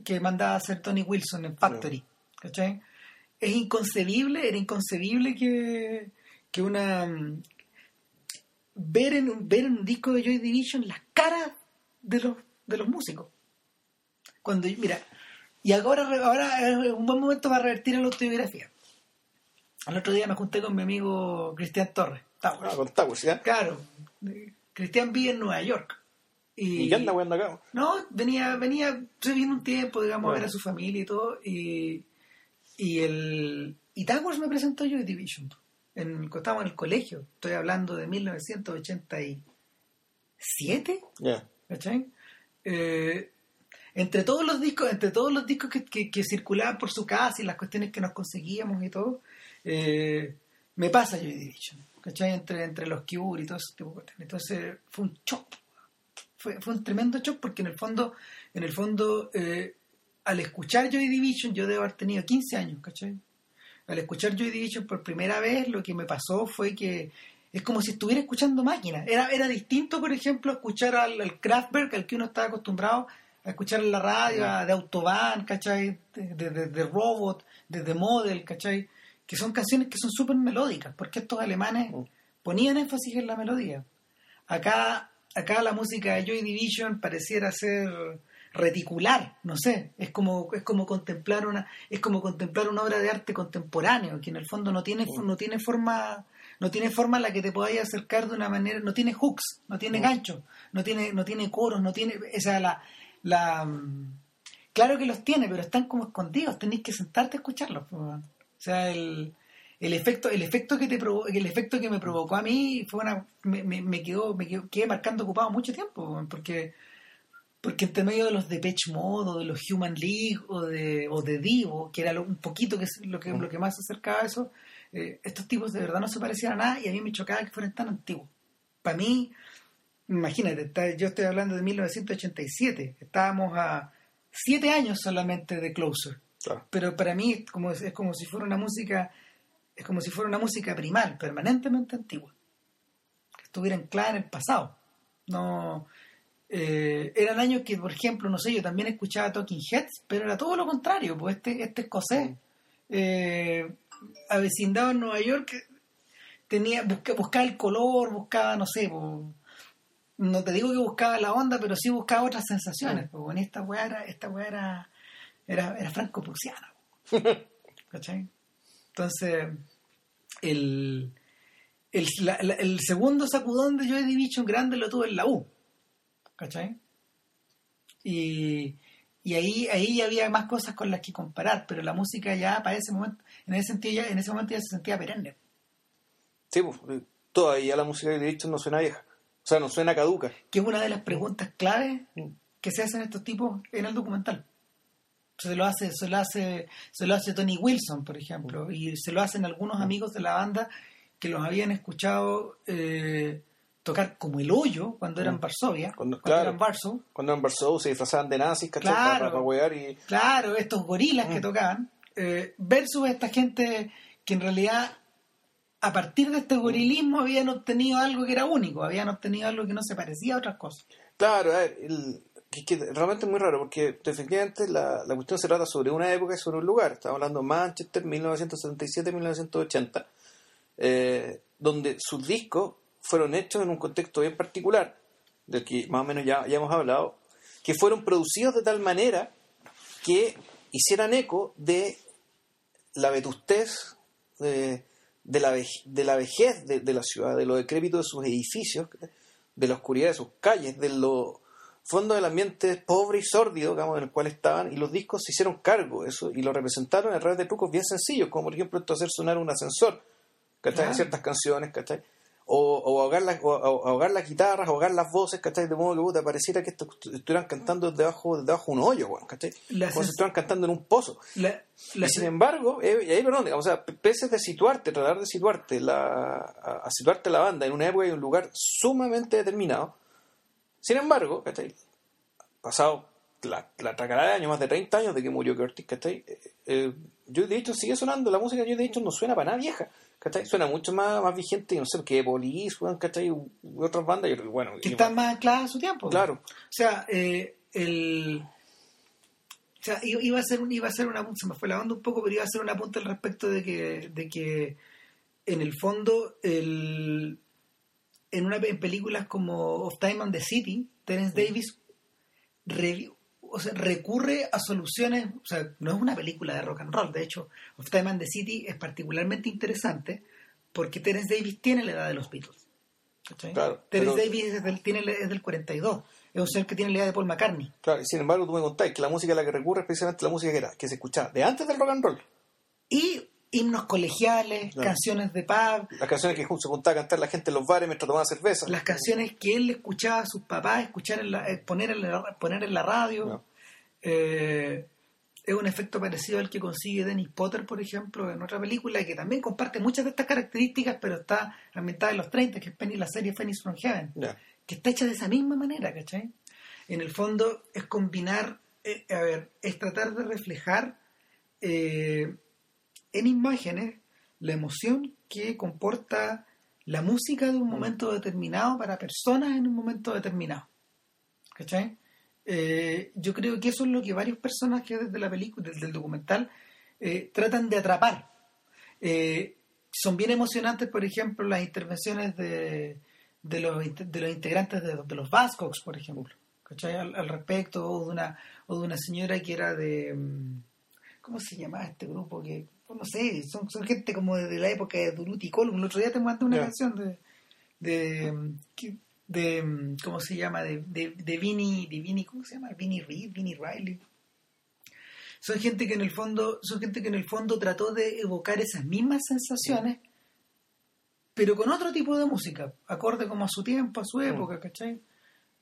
que mandaba a hacer Tony Wilson en Factory. ¿cachai? Es inconcebible, era inconcebible que, que una. mm, Ver en, ver en un disco de Joy Division las caras de los, de los músicos. Cuando, mira, y ahora, ahora es un buen momento para revertir a la autobiografía. El otro día me junté con mi amigo Cristian Torres. Towers. Ah, con Towers, ¿ya? Claro, Cristian vive en Nueva York. Y, ¿Y qué anda weando acá? No, venía, venía, se vino un tiempo, digamos, a ver a su familia y todo. Y, y el y Towers me presentó Joy Division. En, cuando estábamos en el colegio. Estoy hablando de 1987. Ya. ¿cachai? Eh, entre todos los discos, entre todos los discos que, que- que circulaban por su casa y las cuestiones que nos conseguíamos y todo, eh, me pasa Joy Division, ¿cachai? Entre, entre los Cure y todo ese tipo de cuestiones. Entonces fue un shock. Fue, fue un tremendo shock porque en el fondo, en el fondo, eh, al escuchar Joy Division, yo debo haber tenido 15 años, ¿cachai? Al escuchar Joy Division por primera vez, lo que me pasó fue que es como si estuviera escuchando máquinas. Era, era distinto, por ejemplo, escuchar al, al Kraftwerk, al que uno estaba acostumbrado a escuchar en la radio, a- de Autobahn, ¿cachai? De, de, de- de Robot, de The Model, ¿cachai? Que son canciones que son súper melódicas, porque estos alemanes Mm. ponían énfasis en la melodía. Acá, acá la música de Joy Division pareciera ser reticular, no sé, es como es como contemplar una es como contemplar una obra de arte contemporáneo que en el fondo no tiene no tiene forma no tiene forma en la que te podáis acercar de una manera no tiene hooks no tiene Mm. ganchos no tiene no tiene coros no tiene esa la la claro que los tiene pero están como escondidos tenéis que sentarte a escucharlos. O sea el el efecto el efecto que te provo- el efecto que me provocó a mí fue una me, me, me quedó me quedó, quedé marcando ocupado mucho tiempo porque porque entre medio de los Depeche Mode o de los Human League o de, o de Divo, que era lo- un poquito que lo que, lo que más se acercaba a eso, eh, estos tipos de verdad no se parecían a nada y a mí me chocaba que fueran tan antiguos. Para mí, imagínate, está- yo estoy hablando de 1987, estábamos a siete años solamente de Closer, Claro. pero para mí es como, es como si fuera una música, es como si fuera una música primal, permanentemente antigua, que estuviera anclada en el pasado. No, eh, eran años que, por ejemplo, no sé, yo también escuchaba Talking Heads, pero era todo lo contrario, pues este, este escocés, eh, avecindado en Nueva York, tenía, busca- buscaba el color, buscaba, no sé, pues, no te digo que buscaba la onda, pero sí buscaba otras sensaciones, pues, bueno, esta weá era, esta weá era, era, era franco-prusiana, ¿cachai? Entonces, el, el, la- la- el segundo sacudón de Joy Division grande lo tuve en la U, ¿cachai? Y, y ahí, ahí ya había más cosas con las que comparar, pero la música ya para ese momento, en ese sentido ya, en ese momento ya se sentía perenne. Sí, pues, eh, todavía la música de Division no suena vieja. O sea, no suena caduca. que es una de las preguntas claves que se hacen estos tipos en el documental. Se lo hace, se lo hace, se lo hace Tony Wilson, por ejemplo, y se lo hacen algunos amigos de la banda que los habían escuchado eh, tocar como el hoyo cuando eran Mm. Varsovia, Cuando- cuando, claro. eran Varso. Cuando en Varsovia se disfrazaban de nazis, ¿cachai? Claro. Para, para huear y... Claro, estos gorilas que Mm. tocaban, eh, versus esta gente que en realidad a partir de este gorilismo habían obtenido algo que era único, habían obtenido algo que no se parecía a otras cosas. Claro, a ver, el- que, que realmente es muy raro porque efectivamente la, la cuestión se trata sobre una época y sobre un lugar. Estamos hablando de Manchester, 1977-1980, eh, donde sus discos fueron hechos en un contexto bien particular, del que más o menos ya, ya hemos hablado, que fueron producidos de tal manera que hicieran eco de la vetustez, de, de la, vej- de la vejez de, de la ciudad, de lo decrépito de sus edificios, de la oscuridad de sus calles, de lo fondo del ambiente pobre y sórdido digamos, en el cual estaban, y los discos se hicieron cargo de eso y lo representaron a través de trucos bien sencillos, como por ejemplo esto hacer sonar un ascensor, ¿cachai? Claro. En ciertas canciones, ¿cachai? O, o ahogar las, o, ahogar las guitarras, ahogar las voces, ¿cachai? De modo que puta, pareciera que estu- estuvieran cantando debajo, debajo de un hoyo, ¿cachai? La Como si estuvieran cantando en un pozo. La, la y sin embargo, eh, y ahí, perdón, digamos, o sea, pese de situarte, tratar de situarte, la, a, a situarte la banda en una época y un lugar sumamente determinado, sin embargo, ¿cachai? Pasado la, la de años, más de 30 años de que murió Curtis, ¿cachai? Eh, eh, Joy Division sigue sonando, la música de Joy Division no suena para nada vieja, ¿cachai? Suena mucho más, más vigente, no sé, que Police, ¿cachai? U, u otras bandas, y, bueno. que y- está más anclada a su tiempo. Claro, O sea, eh, el. O sea, iba a ser un- iba a ser una se me fue la onda un poco, pero iba a ser un apunte al respecto de que, de que en el fondo el en una en películas como Of Time and the City, Terence Davis re- o sea, recurre a soluciones, o sea, no es una película de rock and roll, de hecho, Of Time and the City es particularmente interesante porque Terence Davis tiene la edad de los Beatles. Claro, Terence pero- Davis es del, tiene, es del 42, es un señor que tiene la edad de Paul McCartney. claro. Y sin embargo, tú me contáis que la música a la que recurre es precisamente la música que era, que se escuchaba de antes del rock and roll. Y himnos colegiales, canciones de pub, Las canciones que se juntaba a cantar la gente en los bares mientras tomaban cerveza. las canciones que él escuchaba a sus papás escuchar en la, eh, poner, en la, poner en la radio. No. Eh, es un efecto parecido al que consigue Dennis Potter, por ejemplo, en otra película que también comparte muchas de estas características, pero está ambientada en los 30, que es Penny, la serie Phoenix from Heaven, que está hecha de esa misma manera, ¿cachai? En el fondo es combinar, eh, a ver, es tratar de reflejar eh, en imágenes la emoción que comporta la música de un momento determinado para personas en un momento determinado. ¿Cachai? Eh, yo creo que eso es lo que varios personajes desde la película, desde el documental, eh, tratan de atrapar. Eh, son bien emocionantes, por ejemplo, las intervenciones de, los, integrantes de, los Vascox, por ejemplo, ¿cachai? Al, respecto, o de, una, o de una señora que era de... mm, ¿Cómo se llamaba este grupo? que No sé, son, son gente como de la época de Duruti Column. El otro día te mandé una canción de... de, de ¿Cómo se llama? De, de, de Vinny, de Vinny, ¿cómo se llama? Vinny Reed, Vinny Riley. Son gente que en el fondo, son gente que en el fondo trató de evocar esas mismas sensaciones, pero con otro tipo de música, acorde como a su tiempo, a su época, ¿cachai?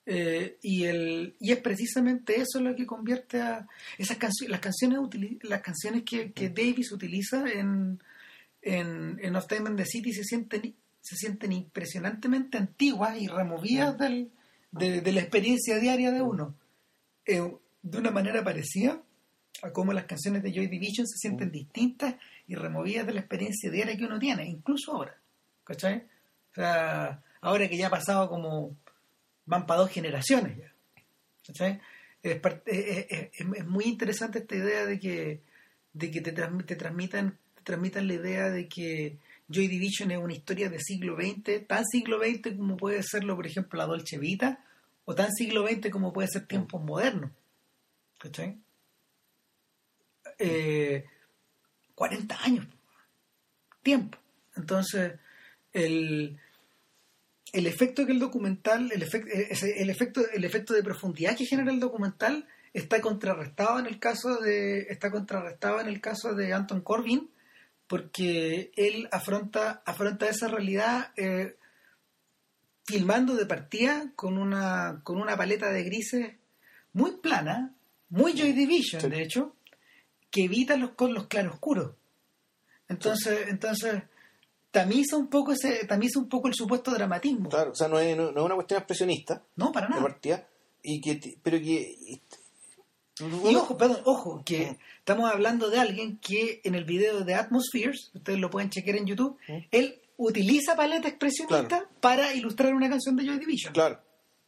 Eh, y el y es precisamente eso lo que convierte a esas canciones las canciones las canciones que, que Davis utiliza en en, en Of Time and the City se sienten se sienten impresionantemente antiguas y removidas del, de, de la experiencia diaria de uno Eh, de una manera parecida a cómo las canciones de Joy Division se sienten distintas y removidas de la experiencia diaria que uno tiene, incluso ahora. ¿Cachai? O sea, ahora que ya ha pasado como van para dos generaciones ya. ¿Cachai? Es, muy interesante esta idea de que, de que te, te transmitan, transmitan la idea de que Joy Division es una historia de siglo XX, tan siglo XX como puede serlo, por ejemplo, la Dolce Vita, o tan siglo XX como puede ser tiempos modernos. ¿Cachai? Eh, 40 años. Tiempo. Entonces, el, el efecto que el documental, el, efecto el, efecto, el efecto de profundidad que genera el documental está contrarrestado en el caso de, está contrarrestado en el caso de Anton Corbin, porque él afronta, afronta esa realidad eh, filmando de partida con una, con una paleta de grises muy plana, muy Joy Division, Sí. de hecho, que evita los, con los claroscuros. Entonces, entonces tamiza un poco ese, tamiza un poco el supuesto dramatismo. Claro, o sea, no es, no, no es una cuestión expresionista No, para de nada. partida, y que, pero que... Y ojo, perdón, ojo, que estamos hablando de alguien que en el video de Atmospheres, ustedes lo pueden chequear en YouTube, Mm. él utiliza paleta expresionista Claro. para ilustrar una canción de Joy Division. Claro,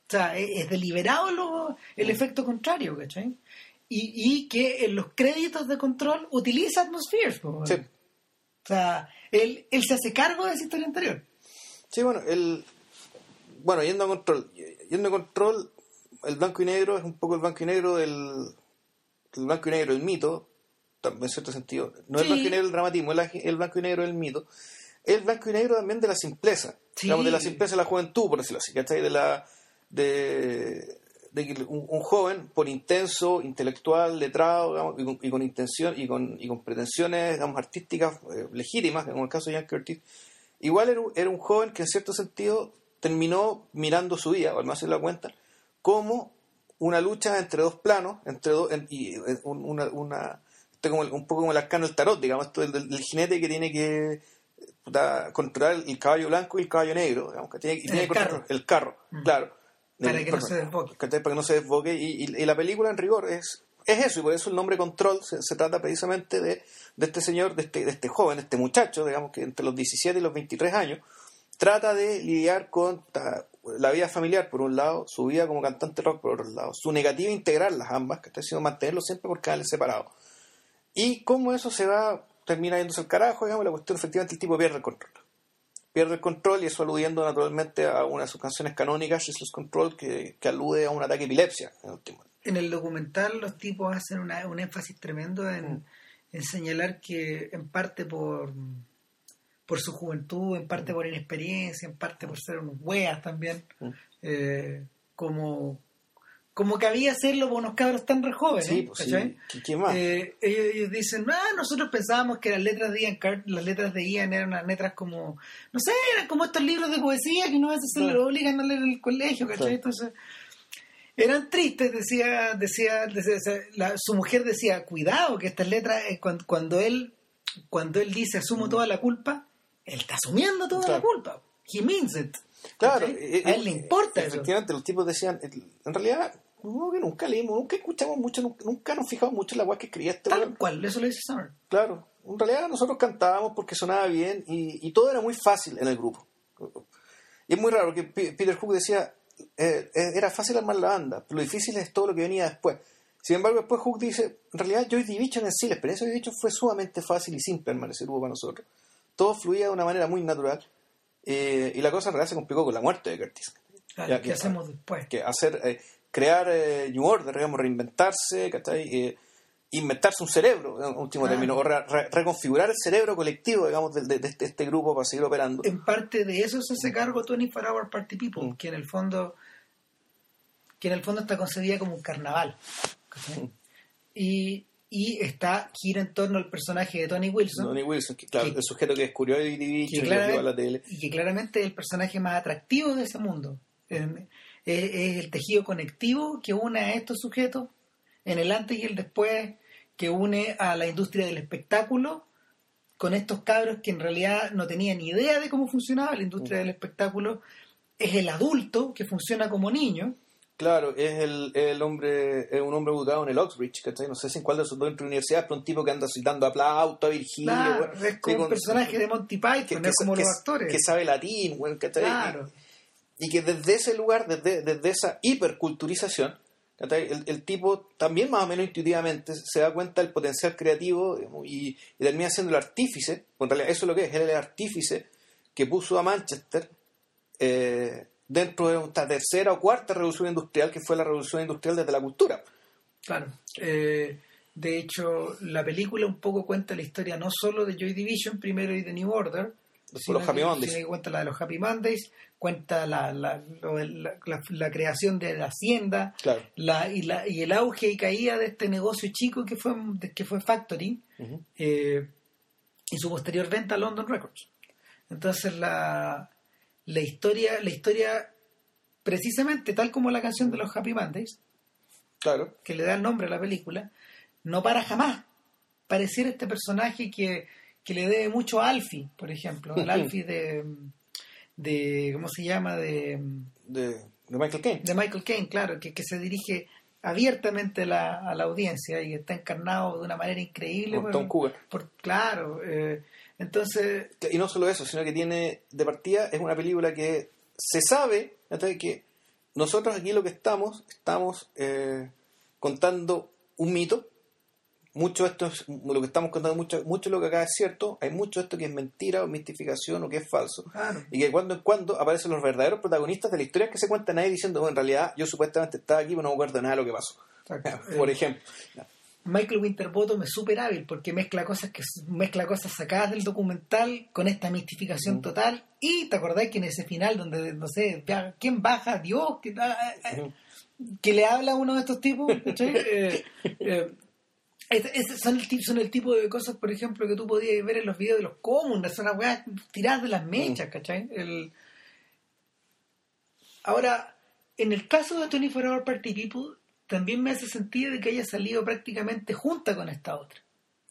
O sea, es, es deliberado lo- el efecto contrario, ¿cachai? Y, y que en los créditos de control utiliza Atmospheres. sí. O sea, él, él se hace cargo de esa historia anterior. Sí, bueno, el... Bueno, yendo a control, yendo a control, el blanco y negro es un poco el blanco y negro del... El blanco y negro del mito, en cierto sentido. No el Sí. blanco y negro del dramatismo, el, el blanco y negro del mito. El blanco y negro también de la simpleza. Sí. Digamos, de la simpleza de la juventud, por decirlo así, ¿cachai? De la... De, de que un, un joven, por intenso, intelectual, letrado, digamos, y, con, y con intención y con, y con pretensiones, digamos, artísticas eh, legítimas, como el caso de Ian Curtis, igual era, un- era un joven que en cierto sentido terminó mirando su vida, o al más se la cuenta, como una lucha entre dos planos, entre dos, en- y eh, un- una, una esto como el- un poco como el arcano del tarot, digamos, esto del, del- del jinete que tiene que eh, puta, controlar el caballo blanco y el caballo negro, digamos, que tiene, y tiene El que carro. controlar- el carro, Mm. claro. Para que no se. Para que no se desboque. Y, y- y la película, en rigor, es, es eso, y por eso el nombre Control se, se trata precisamente de, de este señor, de este, de este joven, de este muchacho, digamos que entre los 17 y los 23 años, trata de lidiar con ta- la vida familiar por un lado, su vida como cantante rock por otro lado, su negativa integrarlas ambas, que está siendo mantenerlo siempre por canales separados. Y cómo eso se va, termina yéndose al carajo, digamos, la cuestión efectivamente el tipo pierde el control. Pierde el control y eso aludiendo naturalmente a una de sus canciones canónicas, Jesus Control, que, que alude a un ataque de epilepsia en. En el documental los tipos hacen una- un énfasis tremendo en, Mm. en señalar que en parte por por su juventud, en parte por inexperiencia, en parte por ser unos weas también, Mm. eh, como como cabía hacerlo por unos cabros tan re jóvenes. Sí, pues sí. ¿Qué- qué más? Eh, ellos, ellos dicen, ah, nosotros pensábamos que las letras de Ian las letras de Ian eran unas letras como, no sé, eran como estos libros de poesía que no a veces se Claro. obligan a leer en el colegio, ¿cachai? Claro. Entonces, eran tristes, decía, decía, decía- la- su mujer decía, cuidado, que estas letras, eh, cuando, cuando él, cuando él dice asumo toda la culpa, él está asumiendo toda Mm. Claro. la culpa. He means it. Claro, ¿cachai? eh, a él eh, le importa eso. Efectivamente, los tipos decían, en realidad, no, que nunca leímos, nunca escuchamos mucho, nunca, nunca nos fijamos mucho en la weá que escribía este Tal cual, eso lo dice Summer. Claro, en realidad nosotros cantábamos porque sonaba bien y, y todo era muy fácil en el grupo. Y es muy raro que Peter Hook decía, eh, eh, era fácil armar la banda, lo difícil es todo lo que venía después. Sin embargo, después Hook dice, en realidad Joy Division en sí, la experiencia de Joy Division fue sumamente fácil y simple armar ese grupo para nosotros. Todo fluía de una manera muy natural eh, y la cosa en realidad se complicó con la muerte de Curtis. Claro, ¿Qué hacemos después? que hacer eh, crear eh, New Order, digamos, reinventarse, ¿cachai? Eh, inventarse un cerebro, en último término, o re- re- reconfigurar el cerebro colectivo, digamos, de, de- de este, este grupo para seguir operando. en parte de eso se hace cargo 24 Hour Party People, Mm. que en el fondo que en el fondo está concebida como un carnaval. Mm. Y, y está gira en torno al personaje de Tony Wilson, Donnie Wilson, que, claro, Que- el sujeto que descubrió a la tele. y que claramente es el personaje más atractivo de ese mundo. En- Es, es el tejido conectivo que une a estos sujetos en el antes y el después, que une a la industria del espectáculo con estos cabros que en realidad no tenían ni idea de cómo funcionaba la industria del espectáculo. Es el adulto que funciona como niño. Claro, es el, el hombre, es un hombre educado en el Oxbridge, ¿cachai? No sé si en cuál de sus dos universidades, pero un tipo que anda citando aplauso a Virgilio, Claro, es como un con- personaje de Monty Python, que, es como los actores. que sabe latín, claro. y que desde ese lugar, desde, desde esa hiperculturización, el, el tipo también más o menos intuitivamente se da cuenta del potencial creativo digamos, y, y termina siendo el artífice, en realidad eso es lo que es, el artífice que puso a Manchester eh, dentro de esta tercera o cuarta revolución industrial, que fue la revolución industrial desde la cultura. Claro. Eh, de hecho, la película un poco cuenta la historia no solo de Joy Division primero y de New Order, Después los Happy que, Mondays. sino que cuenta la de los Happy Mondays, cuenta la, la, la- creación de la hacienda Claro. la, y, la, y el auge y caída de este negocio chico que fue, que fue Factory eh, y su posterior venta a London Records. Entonces la, la historia, la historia precisamente tal como la canción de los Happy Mondays, Claro. que le da el nombre a la película, no para jamás. Pareciera este personaje que, que le debe mucho a Alfie, por ejemplo, al Alfie de, de ¿cómo se llama? De, De, de Michael Caine. de Michael Caine, claro, que, que se dirige abiertamente a la, a la audiencia y está encarnado de una manera increíble. Por- Tom Cooper. por- claro, eh, entonces, Y no solo eso, sino que tiene, de partida, es una película que se sabe que nosotros aquí lo que estamos, estamos eh, contando un mito. Mucho de esto es, lo que estamos contando, mucho, mucho de lo que acá es cierto, hay mucho de esto que es mentira o mistificación o que es falso. claro, Y que cuando en cuando aparecen los verdaderos protagonistas de la historia que se cuentan ahí diciendo, bueno, en realidad yo supuestamente estaba aquí, pero no me acuerdo nada de lo que pasó. exacto. Por Eh, ejemplo. Michael Winterbottom es súper hábil porque mezcla cosas que mezcla cosas sacadas del documental con esta mistificación total y te acordás que en ese final donde no sé quién baja Dios que, ah, que le habla a uno de estos tipos. Eh, eh, son, el, son el tipo de cosas por ejemplo que tú podías ver en los videos de los comunes son las weas tiradas de las mechas ¿cachai? El- ahora en el caso de 24 Hour Party People también me hace sentido de que haya salido prácticamente junta con esta otra.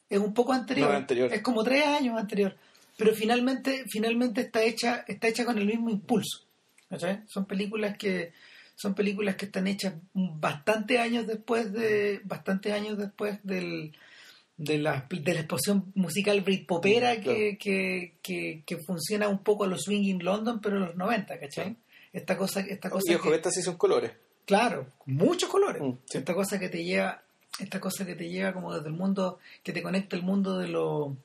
Es un poco anterior. No, anterior. Es como tres años anterior. Pero finalmente, finalmente está hecha, está hecha con el mismo impulso. ¿cachai? Son películas que son películas que están hechas bastante años después de bastante años después del de la, de la explosión musical Britpopera Mm, que, que, que, que funciona un poco a los Swinging London pero en los 90 ¿cachai? esta cosa esta cosa Y ojo, estas sí son colores. Claro, muchos colores. Mm, sí. Esta cosa que te lleva, esta cosa que te lleva como desde el mundo, que te conecta el mundo de lo,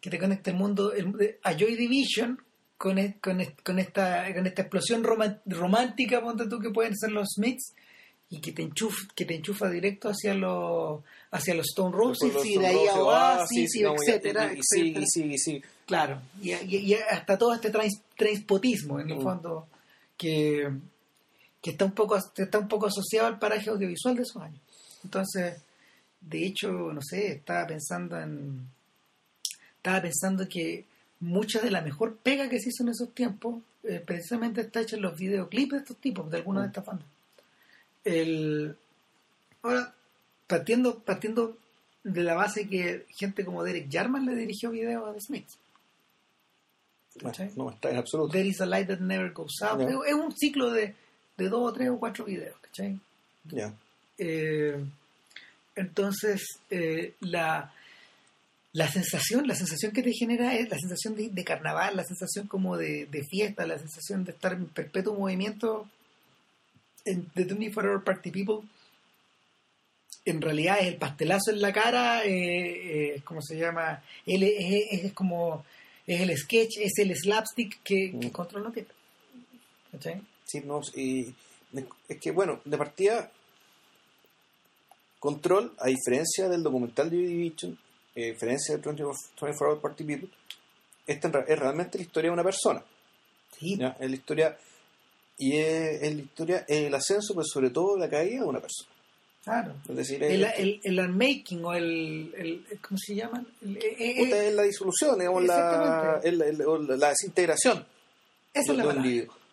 que te conecta el mundo, el- de- a Joy Division con, e- con, e- con esta, con esta explosión romántica, ponte tú que pueden ser los Smiths y que te enchufa, que te enchufa directo hacia los, hacia los Stone Roses y de ahí a Oasis, y etcétera, y, y sigue, y sigue. Claro, y, y- y hasta todo este trans, transpotismo en el Mm. fondo que, que está un poco está un poco asociado al paraje audiovisual de esos años. Entonces, de hecho, no sé, estaba pensando en estaba pensando que mucha de la mejor pega que se hizo en esos tiempos eh, precisamente está hecha en los videoclips de estos tipos, de algunas de estas bandas. El, ahora, partiendo, partiendo de la base que gente como Derek Jarman le dirigió videos a The Smiths. ¿Cachai? No, no está en absoluto. There is a light that never goes out. Es, un ciclo de, de dos o tres o cuatro videos, ¿cachai? Ya. Eh, entonces, eh, la, la sensación, la sensación que te genera es la sensación de, de carnaval, la sensación como de, de fiesta, la sensación de estar en perpetuo movimiento en, de 24 Party People. En realidad es el pastelazo en la cara, eh, eh, ¿cómo se llama? Él es, es- como, es el sketch, es el slapstick que, que Mm. Control no tiene. ¿Cachai? Sí, no, y es que, bueno, de partida, Control, a diferencia del documental de Division, eh, a diferencia de 24 24 Hour Party People, esta es realmente la historia de una persona. Sí, ¿ya? Es la historia, y es, es la historia, el ascenso, pero sobre todo la caída de una persona. claro. Es decir, el, es, el, el unmaking o el, el- ¿cómo se llaman? El- eh, eh, eh, es la disolución, digamos, la, es la, es desintegración esa es la palabra.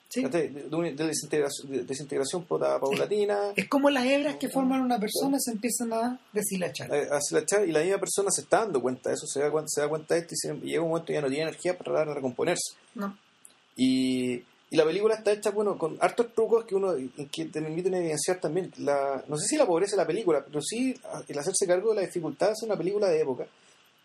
Sí. De, desintegración, de desintegración paulatina. Es como las hebras que forman una persona se empiezan a deshilachar. eh, la chava, y la misma persona se está dando cuenta de eso, se da cuenta, se da cuenta de esto y, se- y llega un momento ya no tiene energía para tratar de recomponerse. ¿no? Y, y la película está hecha bueno con hartos trucos que uno que te permiten evidenciar también la no sé si la pobreza de la película, pero sí el hacerse cargo de la dificultad de hacer una película de época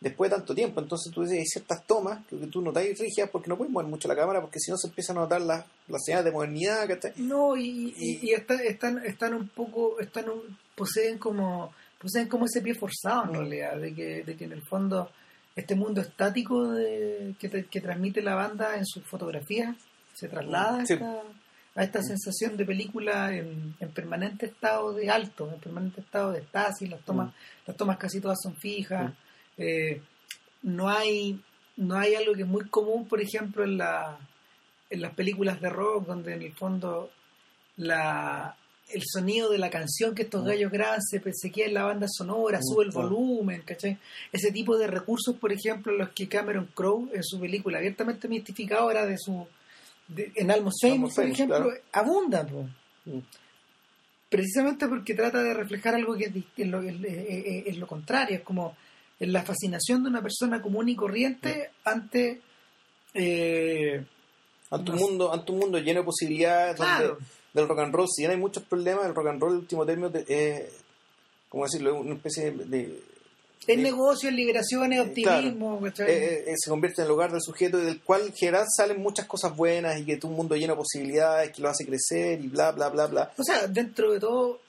después de tanto tiempo. Entonces tú dices, hay ciertas tomas que tú notáis rígidas porque no puedes mover mucho la cámara porque si no se empiezan a notar las, las señales de modernidad. ¿cachai? No, y, y, y está- están, están un poco, están un- poseen como poseen como ese pie forzado en realidad, de que, de que en el fondo este mundo estático de, que, te- que transmite la banda en sus fotografías se traslada a esta, a esta sensación de película en, en permanente estado de alto, en permanente estado de estasis, las tomas, las tomas casi todas son fijas, Mm. Eh, no hay no hay algo que es muy común, por ejemplo, en la en las películas de rock, donde en el fondo la, el sonido de la canción que estos Mm. gallos graban se, se queda en la banda sonora, Mm, sube el volumen, ¿cachai? Ese tipo de recursos, por ejemplo, los que Cameron Crowe en su película abiertamente mistificadora de su de- en Almost Famous, por ejemplo, claro. abunda, po. Mm. precisamente porque trata de reflejar algo que es, lo, es lo contrario, es como en la fascinación de una persona común y corriente ante eh, Ante un mundo, ante un mundo lleno de posibilidades Claro. donde, del rock and roll, si bien hay muchos problemas, el rock and roll, en último término, te- es, ¿cómo decirlo? Una especie de... de- es de- negocio, es liberación, es optimismo, ¿cachai? eh, eh, se convierte en el lugar del sujeto del cual en general salen muchas cosas buenas y que es un mundo lleno de posibilidades que lo hace crecer y bla, bla, bla, bla. O sea, dentro de todo,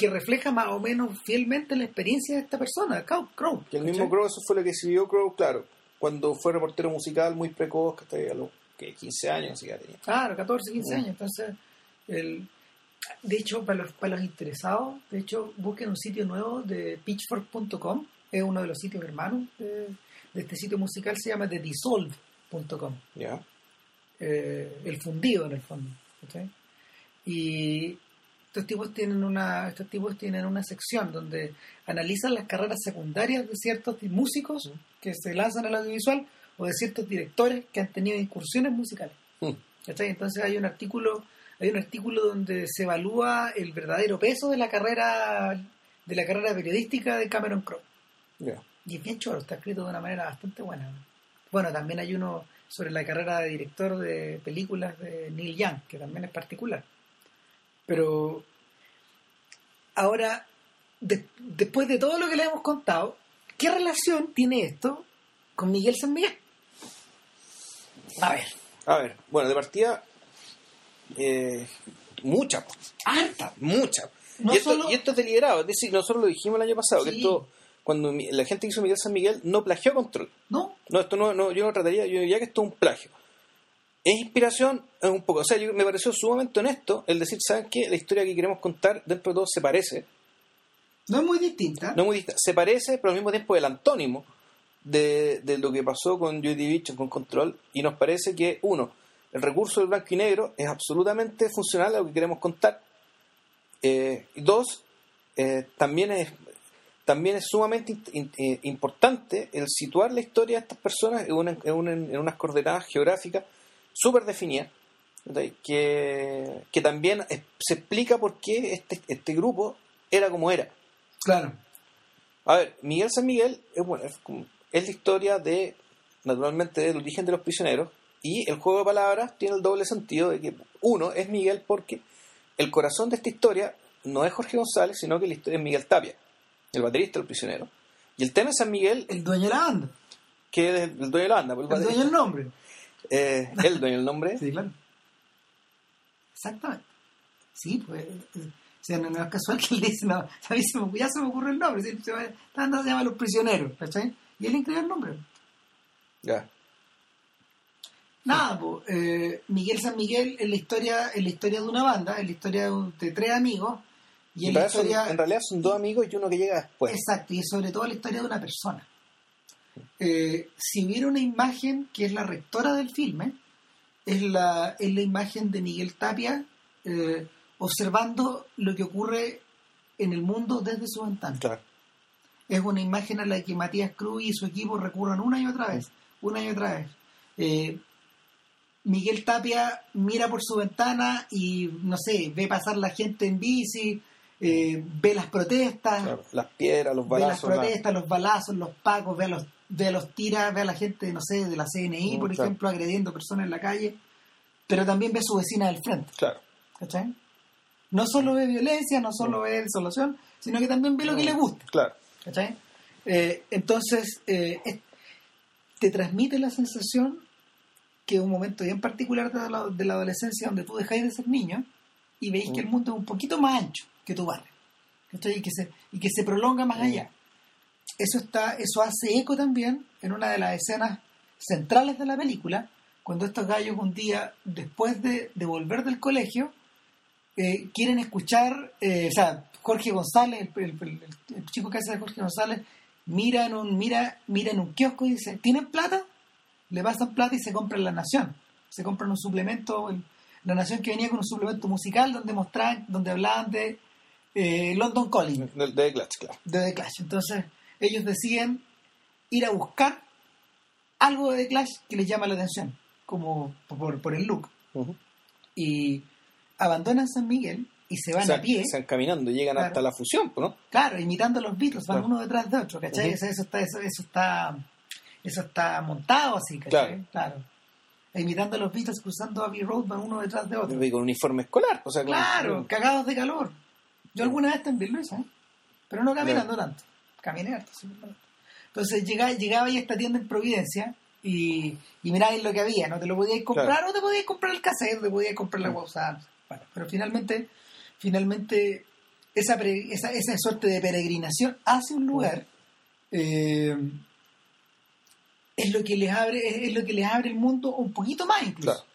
que refleja más o menos fielmente la experiencia de esta persona, Crow. Crow Que el mismo Crow, eso fue lo que siguió Crow, claro, cuando fue reportero musical muy precoz, que hasta a los que 15 años, ya tenía. Claro, 14, 15 Mm. años. Entonces, el, de hecho, para los, para los interesados, de hecho, busquen un sitio nuevo de pitchfork.com, es uno de los sitios hermanos de, de este sitio musical, se llama thedissolve.com, ¿Ya? eh, el fundido en el fondo. ¿cachai? Y estos tipos tienen una estos tipos tienen una sección donde analizan las carreras secundarias de ciertos músicos que se lanzan al audiovisual o de ciertos directores que han tenido incursiones musicales. Mm. Entonces hay un artículo, hay un artículo donde se evalúa el verdadero peso de la carrera de la carrera periodística de Cameron Crowe. Y es bien choro, está escrito de una manera bastante buena. Bueno, también hay uno sobre la carrera de director de películas de Neil Young, que también es particular. Pero ahora, de- después de todo lo que le hemos contado, ¿qué relación tiene esto con Miguel San Miguel? A ver, A ver, bueno, de partida, eh, mucha, harta. mucha. No y, esto, solo- y esto es deliberado, es decir, nosotros lo dijimos el año pasado, que esto, cuando la gente hizo Miguel San Miguel, no plagió Control. ¿No? No, esto no, no yo no trataría, yo diría que esto es un plagio. Es inspiración, es un poco, o sea, yo- me pareció sumamente honesto el decir, ¿saben qué? La historia que queremos contar dentro de todo se parece, No es muy distinta. no muy dista- se parece, pero al mismo tiempo el antónimo de, de lo que pasó con Joy Division, con Control, y nos parece que, uno, el recurso del blanco y negro es absolutamente funcional a lo que queremos contar. Eh, y dos, eh, también es también es sumamente in- in- eh, importante el situar la historia de estas personas en, una- en una- en unas coordenadas geográficas súper definidas, ¿cachai? que, que también es- se explica por qué este, este grupo era como era. Claro. A ver, Miguel San Miguel es, bueno, es, la historia de, naturalmente, del origen de los prisioneros y el juego de palabras tiene el doble sentido de que, uno, es Miguel porque el corazón de esta historia no es Jorge González, sino que la historia es Miguel Tapia, el baterista del prisionero. Y el tema de San Miguel, El dueño de la banda. que es el dueño de la banda, pues, el, El dueño del nombre. Eh, el dueño del nombre, Sí, claro. Exactamente. Sí, pues. eh, O sea, no, no es casual que él dice, no, ya se me ocurre el nombre. ¿sí? Se, va- esta banda se llama Los Prisioneros, ¿cachai? Y él incluyó el nombre. ya, Nada, pues, eh, Miguel San Miguel es la historia, es la historia de una banda, es la historia de, un- de tres amigos. Y Y es la historia. en realidad son dos amigos y uno que llega después. Exacto, y es sobre todo la historia de una persona. Eh, si hubiera una imagen que es la rectora del filme, es la, es la imagen de Miguel Tapia eh, observando lo que ocurre en el mundo desde su ventana. Claro. Es una imagen a la que Matías Cruz y su equipo recurran una y otra vez, una y otra vez. Eh, Miguel Tapia mira por su ventana y, no sé, ve pasar la gente en bici, eh, ve las protestas, claro. Las piedras, los ve las balazos, la- protestas, los balazos, los pacos, ve a los, ve a los tiras, ve a la gente, no sé, de la CNI, Mm, por claro. ejemplo, agrediendo personas en la calle, pero también ve a su vecina del frente, claro. ¿cachai? No solo ve violencia, no solo ve desolación, sino que también ve lo que le gusta, Claro. ¿cachai? Eh, entonces, eh, te transmite la sensación que un momento bien particular de la, de la adolescencia donde tú dejáis de ser niño y veis Mm. que el mundo es un poquito más ancho que tu barrio ¿cachai? y que se, y que se prolonga más Mm. allá eso está eso hace eco también en una de las escenas centrales de la película cuando estos gallos un día después de, de volver del colegio eh, quieren escuchar eh, o sea Jorge González el, el- el- el chico que hace de Jorge González mira en un mira mira en un kiosco y dice ¿tienen plata? le pasan plata y se compran La Nación se compran un suplemento La Nación que venía con un suplemento musical donde mostraban donde hablaban de eh, London Calling De, de Clutch, claro. de The Clash. Entonces, ellos deciden ir a buscar algo de Clash que les llama la atención, como por, por el look. Y abandonan San Miguel y se van O sea, a pie, van caminando, llegan Claro. hasta la fusión, ¿no? claro, imitando a los Beatles, van Claro. uno detrás de otro, ¿cachai? Sea, eso, está, eso, eso está eso está montado así, ¿cachai? Claro. E Imitando a los Beatles cruzando Abbey Road, van uno detrás de otro. Y con uniforme escolar, o sea, con- Claro, cagados de calor. Yo alguna vez también lo hice, ¿eh? pero no caminando tanto. Caminé harto, sí. Entonces llegaba, llegaba ahí a esta tienda en Providencia y, y miráis lo que había, ¿no? Te lo podías comprar Claro. o te podías comprar el cassette, te podías comprar la. WhatsApp. Bueno, pero finalmente, finalmente esa, pre- esa, esa suerte de peregrinación hacia un lugar eh, es lo que les abre es, es lo que les abre el mundo un poquito más incluso. Claro.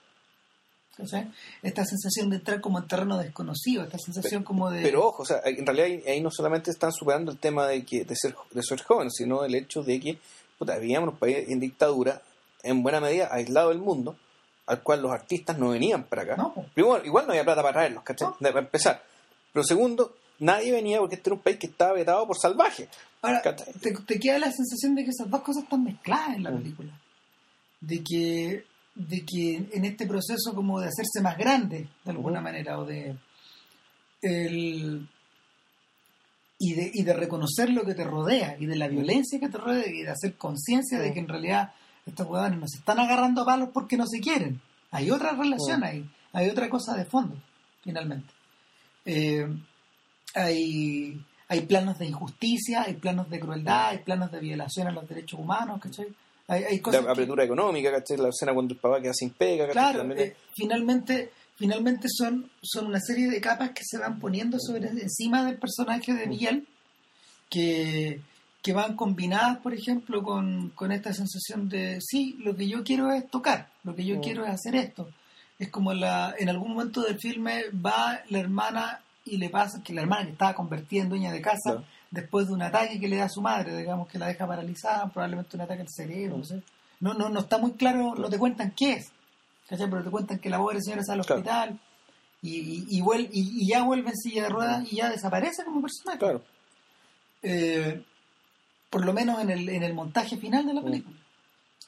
Esta sensación de entrar como en terreno desconocido, esta sensación como de... Pero ojo, o sea, en realidad ahí, ahí no solamente están superando el tema de que de ser, de ser joven, sino el hecho de que puta, vivíamos en un país en dictadura, en buena medida aislado del mundo, al cual los artistas no venían para acá. No. Primero, igual no había plata para traerlos, ¿cachai? No. Para empezar. Pero segundo, nadie venía porque este era un país que estaba vetado por salvaje. Ahora, te, te queda la sensación de que esas dos cosas están mezcladas en la Mm. película. De que, de que en este proceso como de hacerse más grande, de alguna manera, o de... El, y de, y de reconocer lo que te rodea, y de la violencia que te rodea, y de hacer conciencia de que en realidad estos huevones no se están agarrando a palos porque no se quieren. Hay otra relación ahí, hay otra cosa de fondo, finalmente. Eh, hay, hay planos de injusticia, hay planos de crueldad, hay planos de violación a los derechos humanos, ¿cachai? Hay, hay cosas La que- apertura económica, ¿cachai? La escena cuando el papá queda sin pega, ¿cachai? Claro, eh, finalmente, finalmente son, son una serie de capas que se van poniendo sobre encima del personaje de Miguel, que, que van combinadas, por ejemplo, con, con esta sensación de, sí, lo que yo quiero es tocar, lo que yo Mm. quiero es hacer esto. Es como la, en algún momento del filme va la hermana y le pasa que la hermana que estaba convertida en dueña de casa. Después de un ataque que le da a su madre, digamos que la deja paralizada, probablemente un ataque al cerebro, no sé. No, no, no está muy claro, no te cuentan qué es. ¿cachai? Pero te cuentan que la pobre señora está al Claro. hospital y, y, y vuel- y- y ya vuelve en silla de ruedas y ya desaparece como personaje. Claro. Eh, por lo menos en el, en el montaje final de la Mm. película.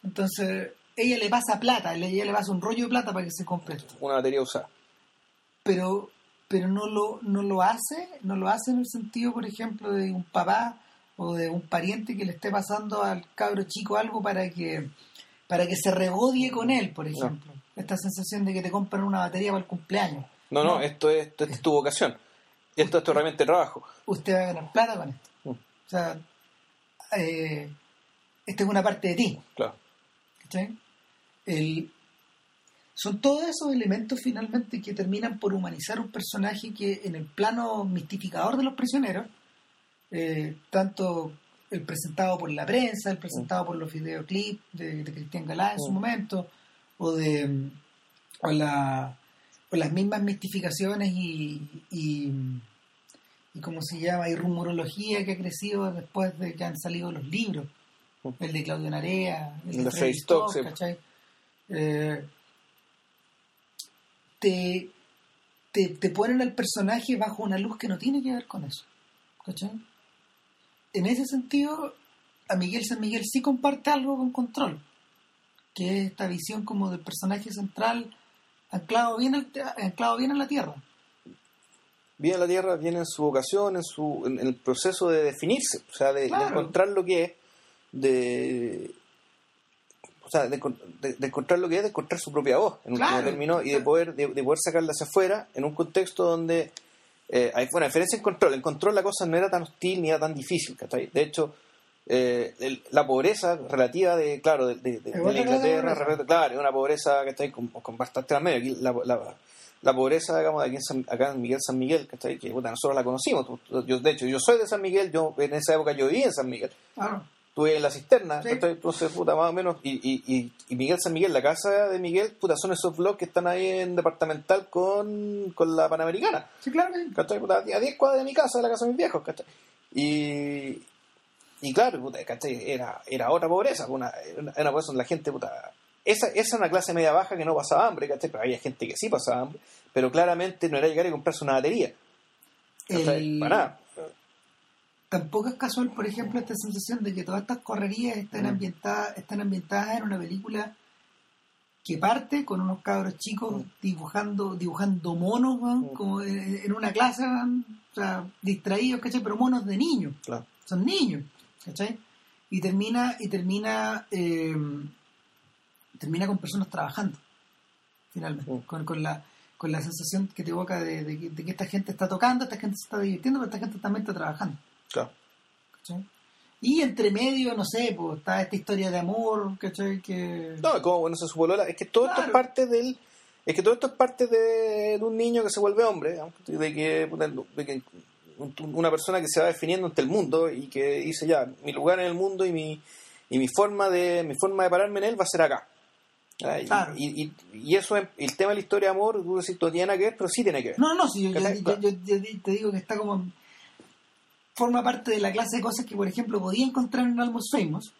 Entonces, ella le pasa plata, ella le pasa un rollo de plata para que se compre esto. Una batería usada. Pero, pero no lo, no lo hace, no lo hace en el sentido, por ejemplo, de un papá o de un pariente que le esté pasando al cabro chico algo para que para que se regodie con él, por ejemplo. Esta sensación de que te compran una batería para el cumpleaños. No, no, No. esto es, esto es tu vocación. Esto es tu herramienta de trabajo. Usted va a ganar plata con esto. Mm. O sea, eh, esta es una parte de ti. Claro. ¿cachai? El- son todos esos elementos finalmente que terminan por humanizar un personaje que en el plano mistificador de los prisioneros, eh, tanto el presentado por la prensa, el presentado por los videoclips de, de Cristian Galá en su Mm. momento, o de o, la, o las mismas mistificaciones y, y, y cómo se llama, y rumorología que ha crecido después de que han salido los libros Mm. el de Claudio Narea, el de de. ¿cachai? Eh, te, te, te ponen al personaje bajo una luz que no tiene que ver con eso. ¿cachai? En ese sentido, a Miguel San Miguel sí comparte algo con Control, que es esta visión como del personaje central anclado bien, al- anclado bien en la tierra. Viene a la Tierra, viene en su vocación, en, su, en, en el proceso de definirse, o sea, de, de encontrar lo que es, de, o sea, de, de- de encontrar lo que es, de encontrar su propia voz, en Claro. término, y de poder, de, de poder sacarla hacia afuera en un contexto donde eh, hay una diferencia en control. En control la cosa no era tan hostil ni era tan difícil, ¿cachai? De hecho, eh, el- la pobreza relativa de, claro, de, de- la Inglaterra, claro, es una pobreza que está con, con bastante más medio. Aquí la, la- la pobreza, digamos, de aquí en San- acá en Miguel San Miguel. Que puta, nosotros la conocimos. Yo, de hecho, yo soy de San Miguel, yo en esa época yo viví en San Miguel. Claro. Estuve en la cisterna, entonces, puta, más o menos. Y, y, y, y Miguel San Miguel, la casa de Miguel, puta, son esos blogs que están ahí en departamental con, con la Panamericana. Sí, claro que sí. ¿cachai? Puta, a 10 cuadras de mi casa, de la casa de mis viejos, ¿cachai? Y, y claro, puta, ¿cachai? Era, era otra pobreza, una, era una pobreza donde la gente, puta, esa, esa era una clase media baja que no pasaba hambre, ¿cachai? Pero había gente que sí pasaba hambre, pero claramente no era llegar y comprarse una batería. El- Para nada. Tampoco es casual, por ejemplo, esta sensación de que todas estas correrías están Mm. ambientadas, están ambientadas en una película que parte con unos cabros chicos Mm. dibujando, dibujando monos, Mm. como en, una clase, weón, o sea, distraídos, ¿cachai? Pero monos de niños, Claro. son niños, ¿cachai? Y termina, y termina, eh, termina con personas trabajando, finalmente, con, con la con la sensación que te evoca de, de que- de que esta gente está tocando, esta gente se está divirtiendo, pero esta gente también está trabajando. Claro. ¿cachai? Y entre medio, no sé, pues está esta historia de amor, ¿cachai? Que... No, como bueno, se su polola. Es que todo esto es parte del. Es que todo esto es parte de, de un niño que se vuelve hombre, digamos, de que, de que un- una persona que se va definiendo ante el mundo y que dice ya, mi lugar en el mundo y mi, y mi forma de mi forma de pararme en él va a ser acá. Ah, y, Claro. y, y- y eso, es- el tema de la historia de amor, tú decís, no tiene nada que ver, pero sí tiene que ver. No, no, sí, yo, yo, ¿Cachai? yo- yo- yo te digo que está como... Forma parte de la clase de cosas que, por ejemplo, podía encontrar en Almost Famous.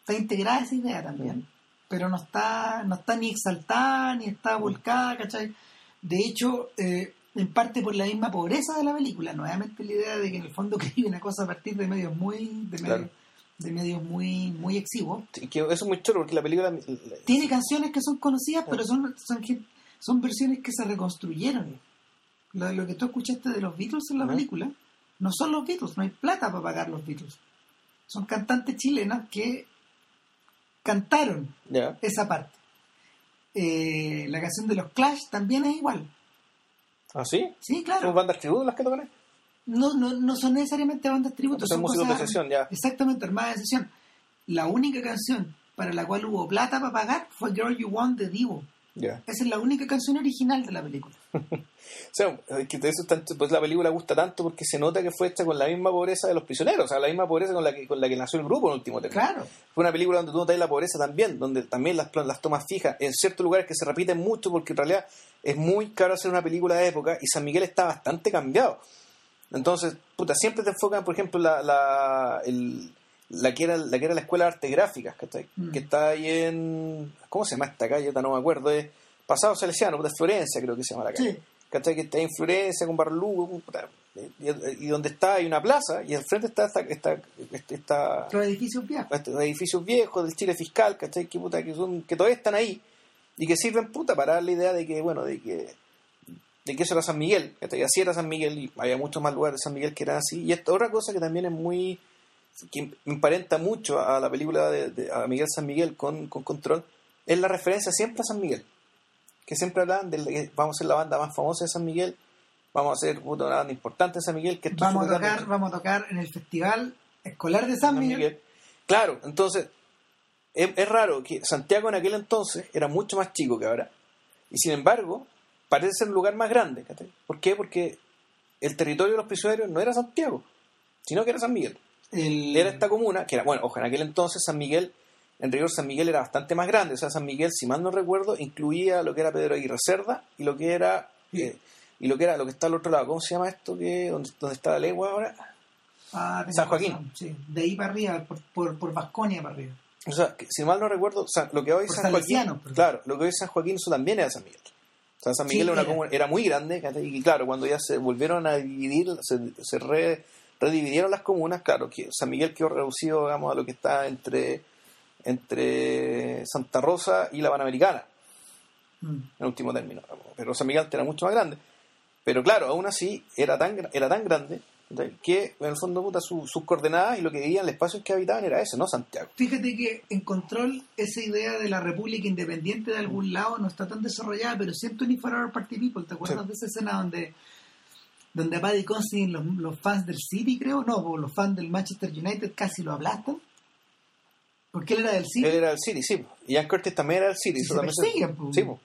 Está integrada esa idea también. Pero no está, no está ni exaltada, ni está volcada, ¿cachai? De hecho, eh, en parte por la misma pobreza de la película. Nuevamente la idea de que en el fondo escribe una cosa a partir de medios muy... De medios, Claro. de medios muy, muy exiguos. Que eso es muy chulo porque la película. tiene canciones que son conocidas, pero son, son, versiones que se reconstruyeron. Lo, lo que tú escuchaste de los Beatles en la Ujú. película, no son los Beatles, no hay plata para pagar los Beatles. Son cantantes chilenas que cantaron esa parte. Eh, la canción de los Clash también es igual. ¿Ah, sí? Sí, claro. ¿Son bandas tributo las que tocan? No, no, no son necesariamente bandas tributo, Son músicos de sesión, ya. Exactamente, armadas de sesión. La única canción para la cual hubo plata para pagar fue Girl You Want de Divo. Esa es la única canción original de la película. O sea, es que eso tanto, pues la película gusta tanto porque se nota que fue hecha con la misma pobreza de los prisioneros, o sea, la misma pobreza con la que, con la que nació el grupo en último término. Claro. Fue una película donde tú notas la pobreza también, donde también las, las tomas fijas, en ciertos lugares que se repiten mucho porque en realidad es muy caro hacer una película de época y San Miguel está bastante cambiado. Entonces, puta, siempre te enfocan, por ejemplo, la, la, el- la, que, era, la que era la Escuela de Artes Gráficas, ¿cachai? Mm. Que está ahí en... ¿Cómo se llama esta calle? No me acuerdo. Es Pasado Salesiano, puta, Florencia creo que se llama la calle. Sí. ¿cachai? Que está ahí en Florencia con Barrio Lugo, puta, y, y donde está hay una plaza y al frente está esta, esta, esta, esta- Los edificios viejos. estos edificios viejos del Chile fiscal, ¿cachai? Que, puta, que, son, que todavía están ahí y que sirven puta para dar la idea de que, bueno, de que de que eso era San Miguel, ¿cachai? Así era San Miguel y había muchos más lugares de San Miguel que eran así. Y esta otra cosa que también es muy, que emparenta mucho a la película de, de- a Miguel San Miguel con, con Control, es la referencia siempre a San Miguel. Que siempre hablan de que vamos a ser la banda más famosa de San Miguel, vamos a ser una banda importante de San Miguel, que Vamos a tocar, vamos a tocar en el Festival Escolar de San San Miguel. Miguel. Claro, entonces es, es raro que Santiago en aquel entonces era mucho más chico que ahora. Y sin embargo, parece ser un lugar más grande. ¿Por qué? Porque el territorio de los prisioneros no era Santiago, sino que era San Miguel. El- Era esta comuna, que era, bueno, ojo, en aquel entonces San Miguel, en rigor San Miguel era bastante más grande. O sea, San Miguel, si mal no recuerdo, incluía lo que era Pedro Aguirre Cerda y lo que era. Sí. eh, y lo que era lo que está al otro lado, ¿cómo se llama esto? que ¿Dónde, dónde está la legua ahora? Ah, San Joaquín. razón, Sí, de ahí para arriba, por, por, por Vasconia para arriba. O sea, que, si mal no recuerdo, o sea, lo que hoy Por San Joaquín, claro, lo que hoy San Joaquín, eso también era San Miguel. O sea, San Sí, Miguel era, una era. comuna- era muy grande, y claro, cuando ya se volvieron a dividir, se, se re- redividieron las comunas, claro, que San Miguel quedó reducido, digamos, a lo que está entre, entre Santa Rosa y la Panamericana, Mm. en último término. digamos. Pero San Miguel era mucho más grande. Pero claro, aún así, era tan, era tan grande que, en el fondo, puta, su- sus coordenadas y lo que vivían, el espacio en que habitaban era ese, no Santiago. Fíjate que en Control esa idea de la república independiente de algún lado no está tan desarrollada, pero siento ni for Our Party People. ¿Te acuerdas Sí. de esa escena donde donde a Paddy Considine los, los fans del City, creo? No, los fans del Manchester United casi lo aplastan. Porque él era del City. Él era del City, sí. Y Ian Curtis también era del City. Se persiguen. Sí, po.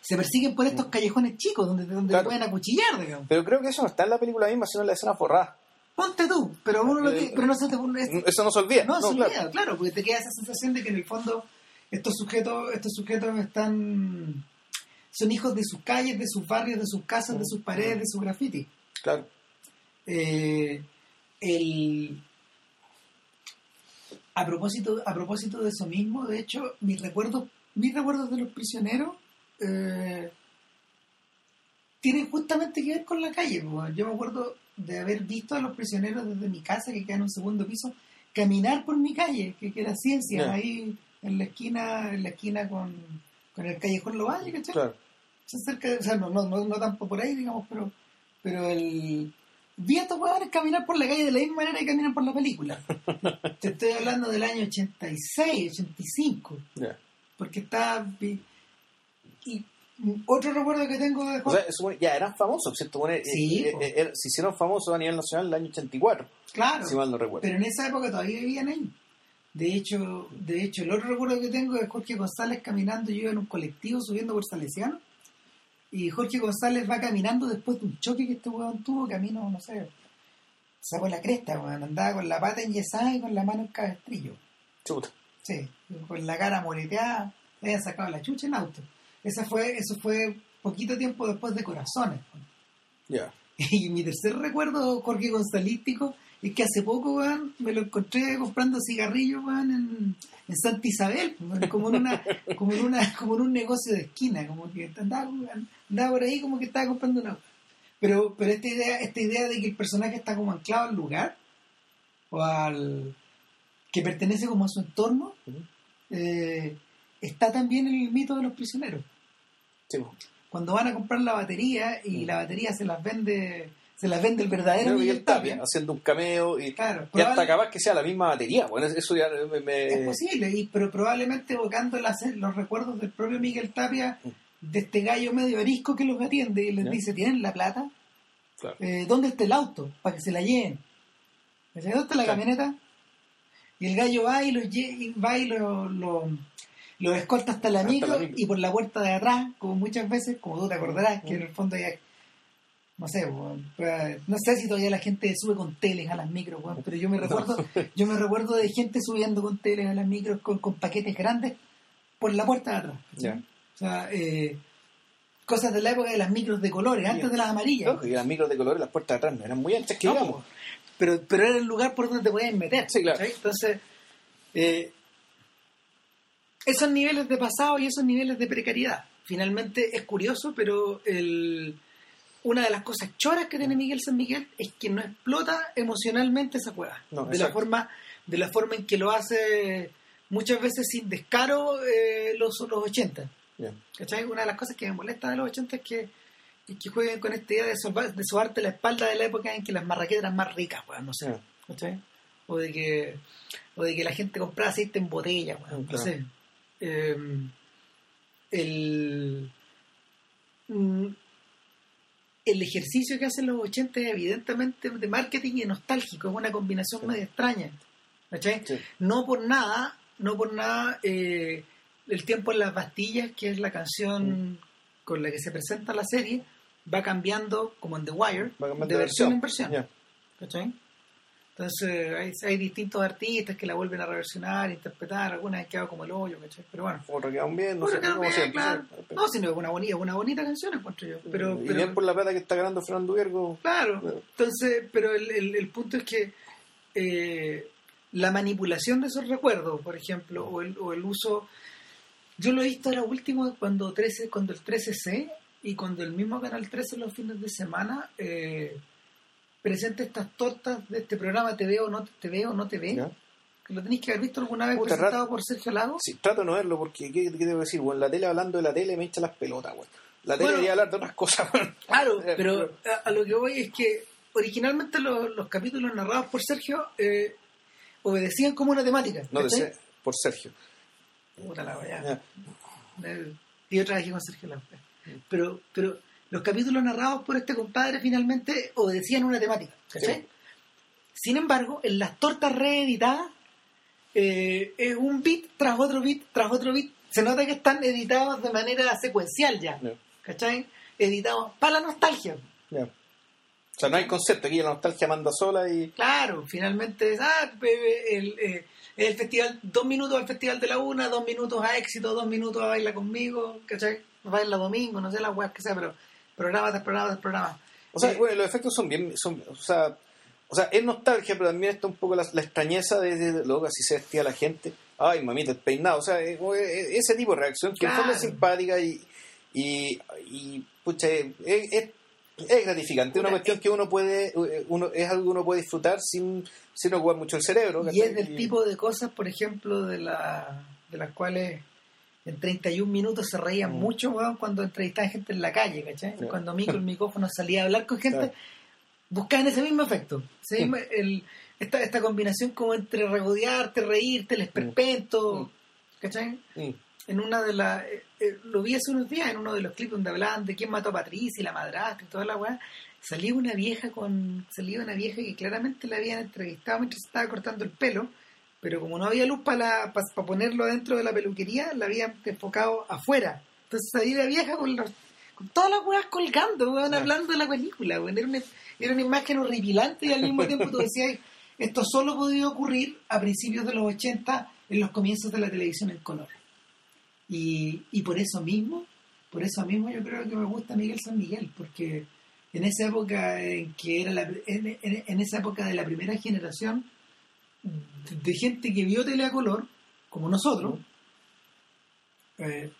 Se persiguen por estos callejones chicos donde, donde Claro. pueden acuchillar, digamos. Pero creo que eso no está en la película misma, sino en la escena forrada. Ponte tú, pero uno lo Eh, que- pero no se te es- Eso no se olvida. No, No, se claro. olvida, claro, porque te queda esa sensación de que en el fondo estos sujetos, estos sujetos están son hijos de sus calles, de sus barrios, de sus casas, de sus paredes, de sus graffiti. Claro. Eh, el a propósito, a propósito de eso mismo, de hecho, mis recuerdos, mis recuerdos de los prisioneros eh, tienen justamente que ver con la calle. Yo me acuerdo de haber visto a los prisioneros desde mi casa, que queda en un segundo piso, caminar por mi calle, que queda ciencia, ahí en la esquina, en la esquina con, con el callejón Lovalle, ¿cachai? Claro. O sea, cerca de- o sea, no, no, no, no tanto por ahí, digamos, pero, pero el... Vi a estos huevones caminar por la calle de la misma manera que caminan por la película. Te estoy hablando del año 86, 85, Ya. porque está... Y otro recuerdo que tengo de O sea, ya eran famosos, ¿cierto? Bueno, eh, Sí, eh, eh, eh, se hicieron famosos a nivel nacional en el año 84, Claro, si mal no recuerdo. pero en esa época todavía vivían ahí. De hecho, de hecho, el otro recuerdo que tengo es Jorge González caminando, yo en un colectivo subiendo por Salesiano, y Jorge González va caminando después de un choque que este huevón tuvo, camino, no sé, sacó la cresta, weón, andaba con la pata enyesada y con la mano en cabestrillo. Chuta. Sí, con la cara moreteada, le habían sacado la chucha en auto. Esa fue, eso fue poquito tiempo después de Corazones. Ya. Y mi tercer recuerdo, Jorge Gonzalístico, es que hace poco, weón, me lo encontré comprando cigarrillos, weón, en, en Santa Isabel, weón, como en una, como en una, como en un negocio de esquina, como que andaba, andaba por ahí como que estaba comprando una pero, pero esta idea, esta idea de que el personaje está como anclado al lugar, o al que pertenece como a su entorno, eh, está también en el mito de los prisioneros. Sí, cuando van a comprar la batería y la batería se las vende se las vende el verdadero Miguel Tapia. haciendo un cameo y, claro y hasta capaz que sea la misma batería. Bueno, eso ya me. me- es posible y, pero probablemente evocando las- los recuerdos del propio Miguel Tapia de este gallo medio arisco que los atiende y les Ya. dice, ¿tienen la plata? Claro. Eh, ¿Dónde está el auto? Para que se la lleven. ¿Dónde está la Claro. camioneta? Y el gallo va y lo, lle- y va y lo, lo, lo escolta hasta la, Hasta micro, la micro. y por la puerta de atrás, como muchas veces, como tú te acordarás, que en el fondo ya... No sé, weón, no sé si todavía la gente sube con teles a las micros, weón, pero yo me recuerdo, yo me recuerdo de gente subiendo con teles a las micros con, con paquetes grandes por la puerta de atrás. O sea, eh, cosas de la época de las micros de colores, antes de las amarillas. Lógico, y las micros de colores, las puertas de atrás no eran muy anchas que No, digamos. pero, pero era el lugar por donde te podías meter. Sí, claro. Entonces, eh, esos niveles de pasado y esos niveles de precariedad. Finalmente es curioso, pero el, una de las cosas choras que tiene Miguel San Miguel es que no explota emocionalmente esa cueva. No, de, la forma, de la forma en que lo hace muchas veces sin descaro eh, los, los 80. ¿Cachai? Una de las cosas que me molesta de los 80 es que, es que jueguen con esta idea de, sobar- de sobarte la espalda de la época en que las marraquetas eran más ricas, weón, no sé. ¿cachai? O de que o de que la gente compraba aceite en botella, weón, no sé. Eh, el mm, el ejercicio que hacen los 80 es evidentemente de marketing y nostálgico, es una combinación Sí. medio extraña. ¿cachai? Sí. no por nada, no por nada, eh, El tiempo en las Bastillas, que es la canción con la que se presenta la serie, va cambiando, como en The Wire, de versión en versión. ¿cachai? Entonces hay, hay distintos artistas que la vuelven a reversionar, interpretar, algunas han quedado como el hoyo, ¿cachai? Pero bueno. Otro quedan bien, no Otras sé, como bien, siempre. claro. No, sino es una bonita, es una bonita canción, encuentro yo. Pero, y pero- bien por la plata que está ganando Fernando Viergo. Claro, entonces, pero el, el- el punto es que eh, la manipulación de esos recuerdos, por ejemplo, o el, o el uso, yo lo he visto ahora último cuando 13, cuando el 13C y cuando el mismo Canal 13 los fines de semana eh, presenta estas tortas de este programa Te veo, no te, veo, no te ve, ¿ya? que lo tenéis que haber visto alguna vez Puta, presentado rato. por Sergio Lago. Sí, trato de no verlo porque, ¿qué, qué debo decir? Bueno, la tele hablando de la tele me echa las pelotas, güey. La tele Bueno. debería hablar de otras cosas, güey. Claro, Eh, pero a, a lo que voy es que originalmente los, los capítulos narrados por Sergio eh, obedecían como una temática. No, de ser- por Sergio. Puta la weá. Ya. Eh, Yo trabajé con Sergio Lago. Pero, pero los capítulos narrados por este compadre finalmente obedecían una temática. ¿cachai? Sin embargo, en las tortas reeditadas, eh, es un beat tras otro beat tras otro beat. Se nota que están editados de manera secuencial ya. Ya. ¿Cachai? Editados para la nostalgia. O sea, no hay concepto, aquí la nostalgia manda sola y... Claro, finalmente es ah, pe- el, eh, el festival, dos minutos al festival de la una, dos minutos a éxito, dos minutos a baila conmigo, ¿cachai? Baila domingo, no sé las weas que sea, pero programa tras programa tras programa. O sea, Eh, bueno, los efectos son bien... Son, o, sea, o sea, es nostalgia, pero también está un poco la, la extrañeza de, de, de así se vestía la gente. Ay, mamita, el peinado. O sea, es- es- ese tipo de reacción que en fondo es Claro. simpática y... Y, y pucha, es, es, gratificante. Es una Puta, cuestión que uno puede... uno Es algo que uno puede disfrutar sin, sin ocupar mucho el cerebro. y es del tipo de cosas, por ejemplo, de, la, de las cuales en 31 minutos se reían Mm. mucho, weón, cuando entrevistaban gente en la calle, ¿cachai? Sí. Cuando Mico el micrófono salía a hablar con gente, buscaban ese mismo efecto. ese el- esta, esta combinación como entre regodearte, reírte, el esperpento, Mm. ¿cachai? Mm. En una de las... eh, lo vi hace unos días en uno de los clips donde hablaban de quién mató a Patricia y la madrastra y toda la weá. Salía una vieja con... Salía una vieja que claramente la habían entrevistado mientras estaba cortando el pelo, pero como no había luz para ponerlo dentro de la peluquería, la habían enfocado afuera. Entonces salía la vieja con los con todas las weas colgando, weón, hablando de la película, weón. Era una, era una imagen horripilante y al mismo tiempo tú decías, esto solo podía ocurrir a principios de los 80, en los comienzos de la televisión en color. Y, y por eso mismo, por eso mismo yo creo que me gusta Miguel San Miguel, porque en esa época en que era la, en, en- en esa época de la primera generación de, de gente que vio tele a color, como nosotros, eh,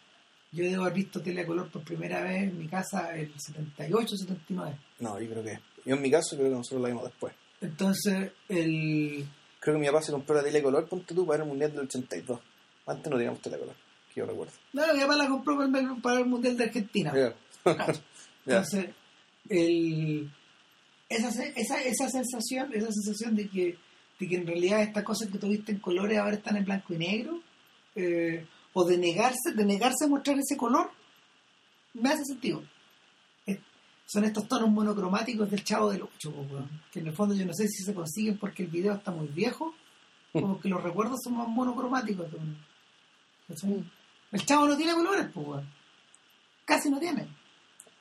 yo debo haber visto tele a color por primera vez en mi casa el 78, 79. No, yo creo que... Yo en mi caso creo que nosotros la vimos después. Entonces, el, Creo que mi papá se compró la tele color, ponte tú, para el Mundial del 82. Antes no teníamos tele color, que yo recuerdo. no, mi papá la compró para el, para el Mundial de Argentina. Entonces, el, esa, esa, esa sensación, esa sensación de que, de que en realidad estas cosas que tuviste en colores ahora están en blanco y negro, eh, o de negarse, de negarse a mostrar ese color, me hace sentido. Es- Son estos tonos monocromáticos del Chavo del Ocho, weón. que en el fondo yo no sé si se consiguen porque el video está muy viejo o porque los recuerdos son más monocromáticos. El Chavo no tiene colores, pues, weón. Casi no tiene.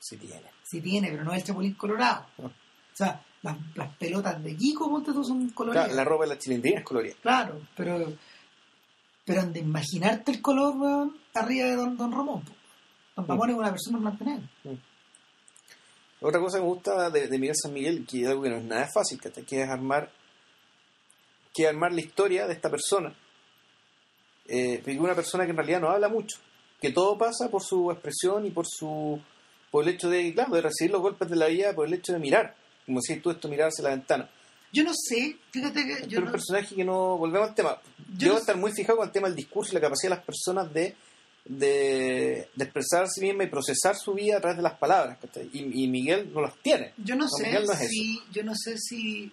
Sí tiene. Sí tiene, pero no es el Chapulín Colorado. No. O sea, las, las pelotas de Kiko, ponte tú, son coloridas. Claro, la ropa de la chilindrina es colorida. Claro, pero pero han de imaginarte el color weón, arriba de Don, don Ramón. po. Don Ramón es una persona mantenida. Otra cosa que me gusta de, de Miguel San Miguel, que es algo que no es nada fácil, que es armar que es armar la historia de esta persona. Eh, es una persona que en realidad no habla mucho, que todo pasa por su expresión y por su por el hecho de, claro, de recibir los golpes de la vida, por el hecho de mirar, como si tú esto mirarse la ventana. Yo no sé, fíjate que yo Pero un no, personaje que no, volvemos al tema, Yo debo no- estar muy fijado con el tema del discurso y la capacidad de las personas de, de, de expresar a sí misma y procesar su vida a través de las palabras, y, y Miguel no las tiene. yo no No, sé no es si yo no sé si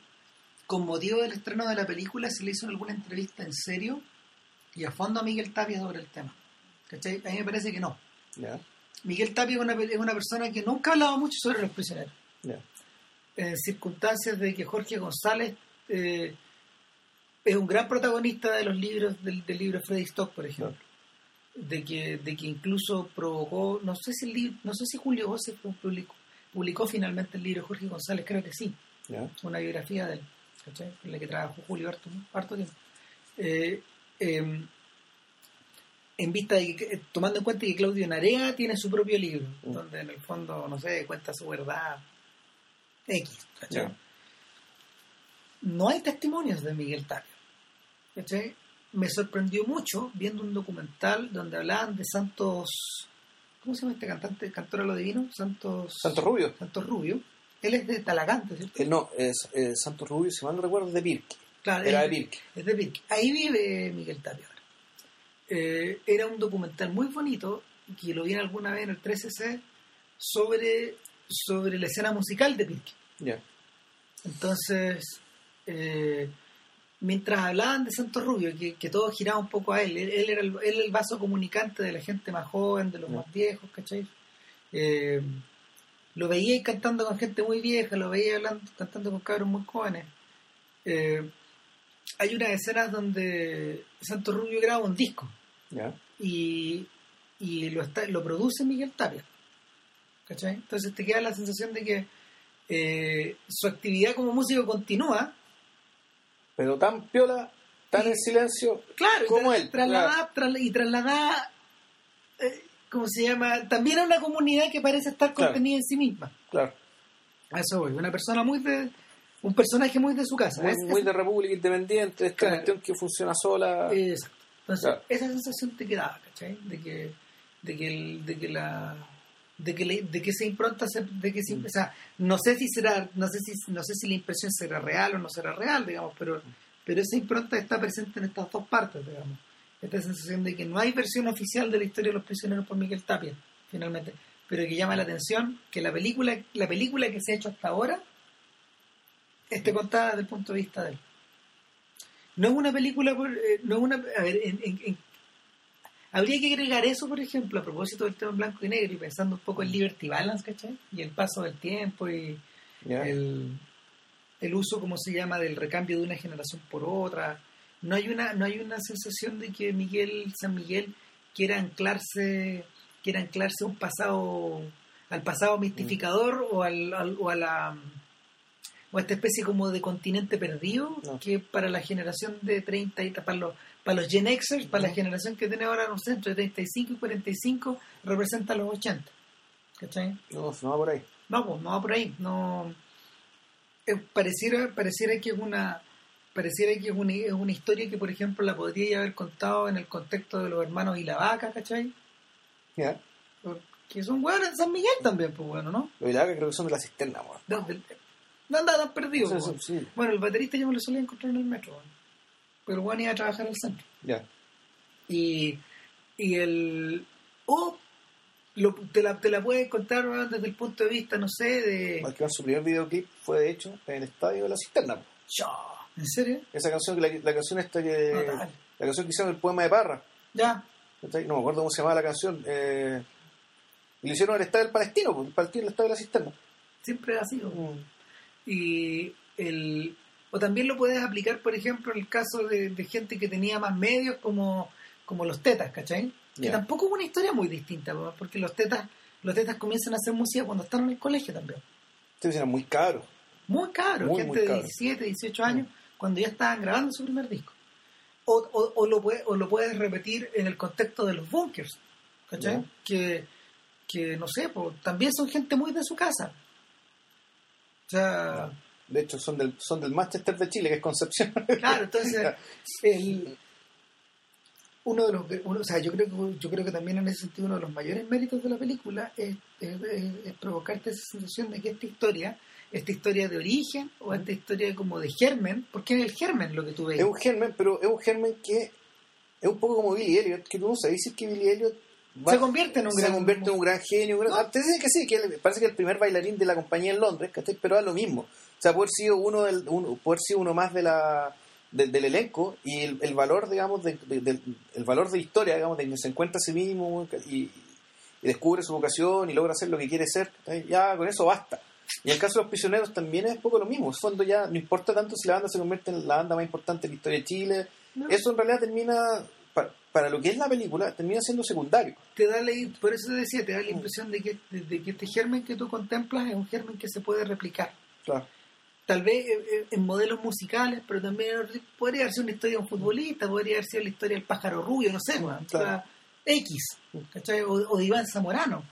con motivo del estreno de la película se le hizo alguna entrevista en serio y a fondo a Miguel Tapia sobre el tema. ¿Cachai? A mí me parece que no. Miguel Tapia es una, es una persona que nunca ha hablado mucho sobre los prisioneros. ¿ya? en circunstancias de que Jorge González eh, es un gran protagonista de los libros del, del libro Freddy Stock, por ejemplo. De que, de que incluso provocó, no sé si el libro, no sé si Julio José publicó, publicó finalmente el libro Jorge González, creo que sí, una biografía de él, ¿cachai? en la que trabajó Julio harto, harto tiempo. Eh, eh, en vista de que, tomando en cuenta que Claudio Narea tiene su propio libro, Mm. donde en el fondo, no sé, cuenta su verdad X. No hay testimonios de Miguel Tapia. ¿cachai? Me sorprendió mucho viendo un documental donde hablaban de Santos, ¿cómo se llama este cantante, cantor a lo divino? Santos, Santo Rubio. Santos Rubio. Él es de Talagante, ¿cierto? Eh, no, es eh, Santo Rubio, si mal no recuerdo, es de Pirque. Claro, Era de Pirque. Es de Pirque. Ahí vive Miguel Tapia ahora. Eh, era un documental muy bonito que lo vi alguna vez en el 13C sobre, sobre la escena musical de Pirque. Entonces, eh, mientras hablaban de Santos Rubio, que, que todo giraba un poco a él, él, él era el, él el vaso comunicante de la gente más joven, de los más viejos, ¿cachai? Eh, lo veía cantando con gente muy vieja, lo veía hablando, cantando con cabros muy jóvenes. Eh, hay unas escenas donde Santos Rubio graba un disco y, y lo, está, lo produce Miguel Tapia. ¿Cachai? Entonces te queda la sensación de que eh, su actividad como músico continúa. Pero tan piola, tan Y- en silencio, Claro, como él. trasladada- trasla- y trasladada, eh, ¿cómo se llama? También a una comunidad que parece estar Claro. contenida en sí misma. Claro. A eso voy. Una persona muy de. Un personaje muy de su casa. Muy, Es- muy es- de República Independiente, esta Claro. cuestión que funciona sola. Exacto. Entonces, Claro. esa sensación te quedaba, ¿cachai? De que, de que, el- de que la de que, le- de que esa impronta se, de que se- Mm. o sea, no sé si será no sé si no sé si la impresión será real o no será real digamos pero pero esa impronta está presente en estas dos partes digamos esta sensación de que no hay versión oficial de la historia de los prisioneros por Miguel Tapia finalmente pero que llama la atención que la película la película que se ha hecho hasta ahora esté contada desde el punto de vista de él. No es una película por- eh, no es una a ver en- en- en- habría que agregar eso por ejemplo a propósito del tema en blanco y negro y pensando un poco en Liberty Balance ¿cachai? y el paso del tiempo y el, el uso como se llama del recambio de una generación por otra. No hay una no hay una sensación de que Miguel San Miguel quiera anclarse quiera anclarse un pasado al pasado mistificador o al, al- o a la o esta especie como de continente perdido No. que para la generación de 30 y para los para los Gen Xers, para la generación que tiene ahora un centro de 35 y 45 representa los 80 ¿cachai? No, no va por ahí. No, pues, no va por ahí. No. Eh, pareciera, pareciera que es una. Pareciera que es una, es una historia que, por ejemplo, la podría haber contado en el contexto de los hermanos y la vaca, ¿cachai? Ya. Que son hueones de San Miguel también, pues bueno, ¿no? Lo de la vaca creo que son de la cisterna, weón. No, andaban tan. Sí, sí, bueno. sí. Bueno, el baterista yo me lo solía encontrar en el metro, bueno. pero bueno, iba a trabajar al centro. Ya. Y, y el. O lo, te, la, te la puedes contar desde el punto de vista, no sé, de. Que su primer videoclip fue de hecho en el estadio de la cisterna. Chao, ¿En serio? Esa canción, la, la canción esta que. La canción que hicieron el poema de Parra. Ya. No me acuerdo cómo se llamaba la canción. Eh, Y lo hicieron en el estadio del Palestino, pues, el Palestino el estadio de la cisterna. Siempre ha sido. Y el, o también lo puedes aplicar, por ejemplo, en el caso de, de gente que tenía más medios como, como los tetas, ¿cachai? Que tampoco es una historia muy distinta, po, porque los tetas, los tetas comienzan a hacer música cuando están en el colegio también. Ustedes eran muy caros. Muy caro, Muy, gente muy de caro. 17, 18 años, cuando ya estaban grabando su primer disco. O, o, o lo, puede- o lo puedes repetir en el contexto de los bunkers, ¿cachai? Que, que, no sé, pues, también son gente muy de su casa. O sea, De hecho, son del, son del Manchester de Chile, que es Concepción. claro, entonces, el, uno de los, uno- o sea, yo creo, que, yo creo que también en ese sentido uno de los mayores méritos de la película es, es- es- es provocarte esa sensación de que esta historia, esta historia de origen o esta historia como de germen, porque es el germen lo que tú ves. es un germen, pero es un germen que es un poco como Billy Elliot, que tú no sabes decir que Billy Elliot va- se convierte en un se gran convierte en un gran genio. un gran- No. Ah, Te dicen que sí, que él- parece que el primer bailarín de la compañía en Londres, ¿cachai? pero es lo mismo. O sea, haber sido uno, del, uno, haber sido uno más de la, del, del elenco y el, el valor, digamos, de, de- del- el valor de historia, digamos, de que se encuentra a sí mismo y, y descubre su vocación y logra hacer lo que quiere ser, ¿cachai? ya con eso basta. Y en el caso de los prisioneros también es poco lo mismo. En el fondo ya no importa tanto si la banda se convierte en la banda más importante de la historia de Chile. No. Eso en realidad termina, para, lo que es la película, termina siendo secundario. te da la, por eso te decía, te da la impresión de que, de, de que este germen que tú contemplas es un germen que se puede replicar. Claro. Tal vez eh, eh, en modelos musicales, pero también podría haber sido una historia de un futbolista, podría haber sido la historia del pájaro rubio, no sé, weón. O sea, Claro. X, ¿cachai? O, o de Iván Zamorano.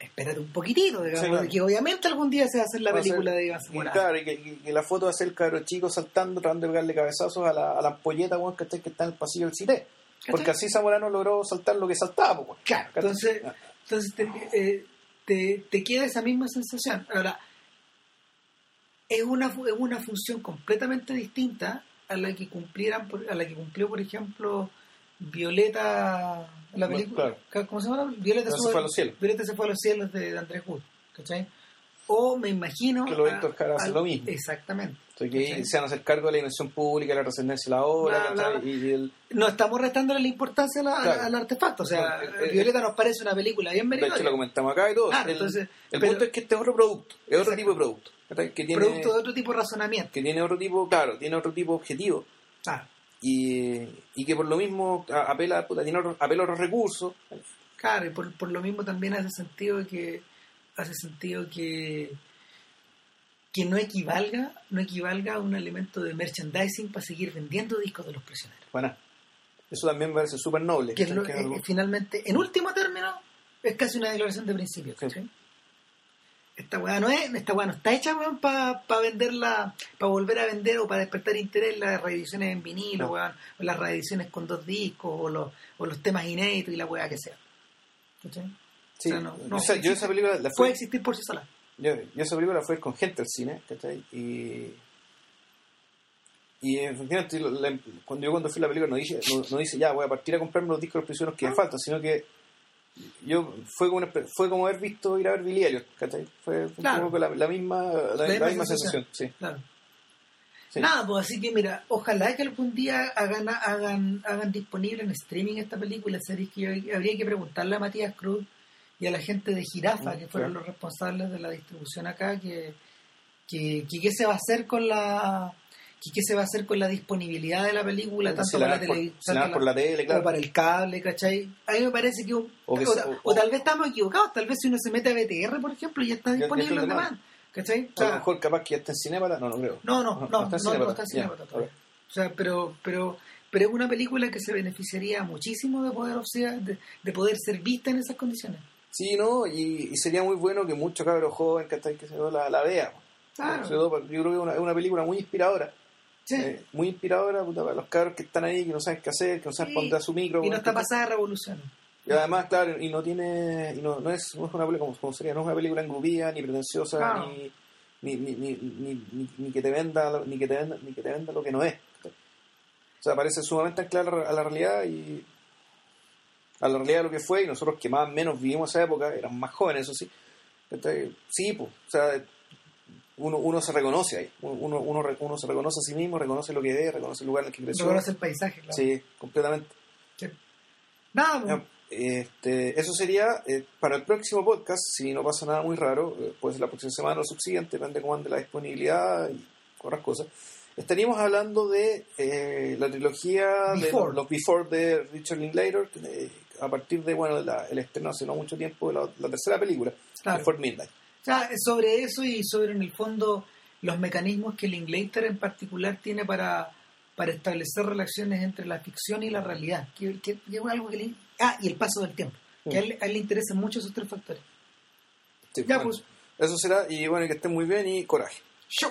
Espérate un poquitito, digamos, Sí, claro. de que obviamente algún día se va a hacer la Va película ser- de Iván Zamorano. claro, y que, y que la foto va a ser el cabro chico saltando, tratando de pegarle cabezazos a la, a la ampolleta weón, que está, que está en el pasillo del cine. Porque así Zamorano logró saltar lo que saltaba, pues. Claro, entonces, entonces te, eh, te, te queda esa misma sensación. Ahora, es una, es una función completamente distinta a la que cumplieran a la que cumplió, por ejemplo, Violeta la Bueno, película. ¿Cómo se llama? Violeta No, se fue a los cielos. Violeta se fue a los cielos de, de Andrés Wood. ¿Cachai? O me imagino. Que los a- Héctor Jara hacen al- lo mismo. Exactamente. Entonces, que se van a hacer cargo de la dimensión pública, la trascendencia de la obra. Y el, No estamos restándole la importancia a la- Claro. al artefacto. O sea, No, eh, eh, Violeta nos parece una película bien de hecho, lo comentamos acá y todo. Claro, el entonces, el pero- punto es que este es otro producto, es otro tipo de producto. ¿cachai? Que tiene, producto de otro tipo de razonamiento. que tiene otro tipo, claro, tiene otro tipo de objetivo. Ah, Y, y que por lo mismo apela, puta, tiene otro- apela a otros recursos. claro, y por, por lo mismo también hace sentido que hace sentido que que no equivalga no equivalga a un elemento de merchandising para seguir vendiendo discos de los prisioneros. Bueno, eso también me parece súper noble. Que eh, finalmente, en último término, es casi una declaración de principios. Sí. ¿cachai? Esta weá no es, esta weá no está hecha para venderla, para volver a vender o para despertar interés las reediciones en vinilo, No. o las reediciones con dos discos, o los, o los temas inéditos y la weá que sea. ¿Cachai? Sí, o sea, no- no yo esa película la Puede fui, existir por sí sola. yo, yo esa película la fui con gente al cine, ¿cachai? Y, y efectivamente, lo- la- cuando yo cuando fui a la película no dije, no, no dice ya voy a partir a comprarme los discos de los prisioneros que me faltan, sino que yo fue como, una fue como haber visto ir a ver Billy Elliot, ¿cachai? Fue, Claro. un poco la, la misma, la, la misma sensación, sí. Claro. Sí. Nada, pues así que mira, ojalá que algún día hagan, hagan, hagan disponible en streaming esta película, series que yo- habría que preguntarle a Matías Cruz y a la gente de Jirafa, que fueron los responsables de la distribución acá, que, que, que qué se va a hacer con la que qué se va a hacer con la disponibilidad de la película, tanto la para la por, televisión, si la por la tele, claro. para el cable, ¿cachai? A mí me parece que, un- O o, que tal vez estamos equivocados, tal vez si uno se mete a BTR, por ejemplo, ya está disponible en de demand, ¿cachai? A lo mejor capaz que ya está en Cinémata, no, no creo. no, no, no, no, está en no, está todavía. ok. O sea, pero, pero, pero es una película que se beneficiaría muchísimo de poder, o sea, de, de poder ser vista en esas condiciones. Sí, ¿no? Y, y sería muy bueno que muchos cabros jóvenes ¿cachai? que se la, la vea. Claro. Sobre todo, porque yo creo que es una, una película muy inspiradora. Sí. Eh, muy inspiradora puta, para los cabros que están ahí, que no saben qué hacer, que no saben Sí. pondrá su micro. y no está que- pasada de revolución. Y además, claro, y no tiene, y no, no, es, no es una película como, como sería, no es una película engrupida, ni pretenciosa, Claro. ni, ni, ni, ni, ni, ni- ni que te venda, lo- ni que te venda, ni que te venda lo que no es. O sea, parece sumamente anclada a la realidad y a la realidad de lo que fue, y nosotros que más o menos vivimos esa época, éramos más jóvenes, eso sí. Entonces, sí, pues, o sea, uno, uno se reconoce ahí, uno, uno, uno se reconoce a sí mismo, reconoce lo que ve, reconoce el lugar en el que creció. Reconoce el paisaje, claro. Sí, completamente. Sí. Nada, pues, Este, eso sería eh, para el próximo podcast, si no pasa nada muy raro, eh, puede ser la próxima semana o subsiguiente, depende de cómo ande la disponibilidad y otras cosas. Estaríamos hablando de eh, la trilogía Before. de los Before de Richard Linklater, eh, a partir de bueno la- el estreno hace no mucho tiempo de la, la tercera película, Claro. Before Midnight. O sea, sobre eso y sobre en el fondo los mecanismos que Linklater en particular tiene para, para establecer relaciones entre la ficción y la realidad. Que, que- que es algo que le- ah, y el paso del tiempo. Que a él, a él le interesan mucho esos tres factores. Sí, Ya, bueno, pues. Eso será, y bueno, que estén muy bien y coraje. Show.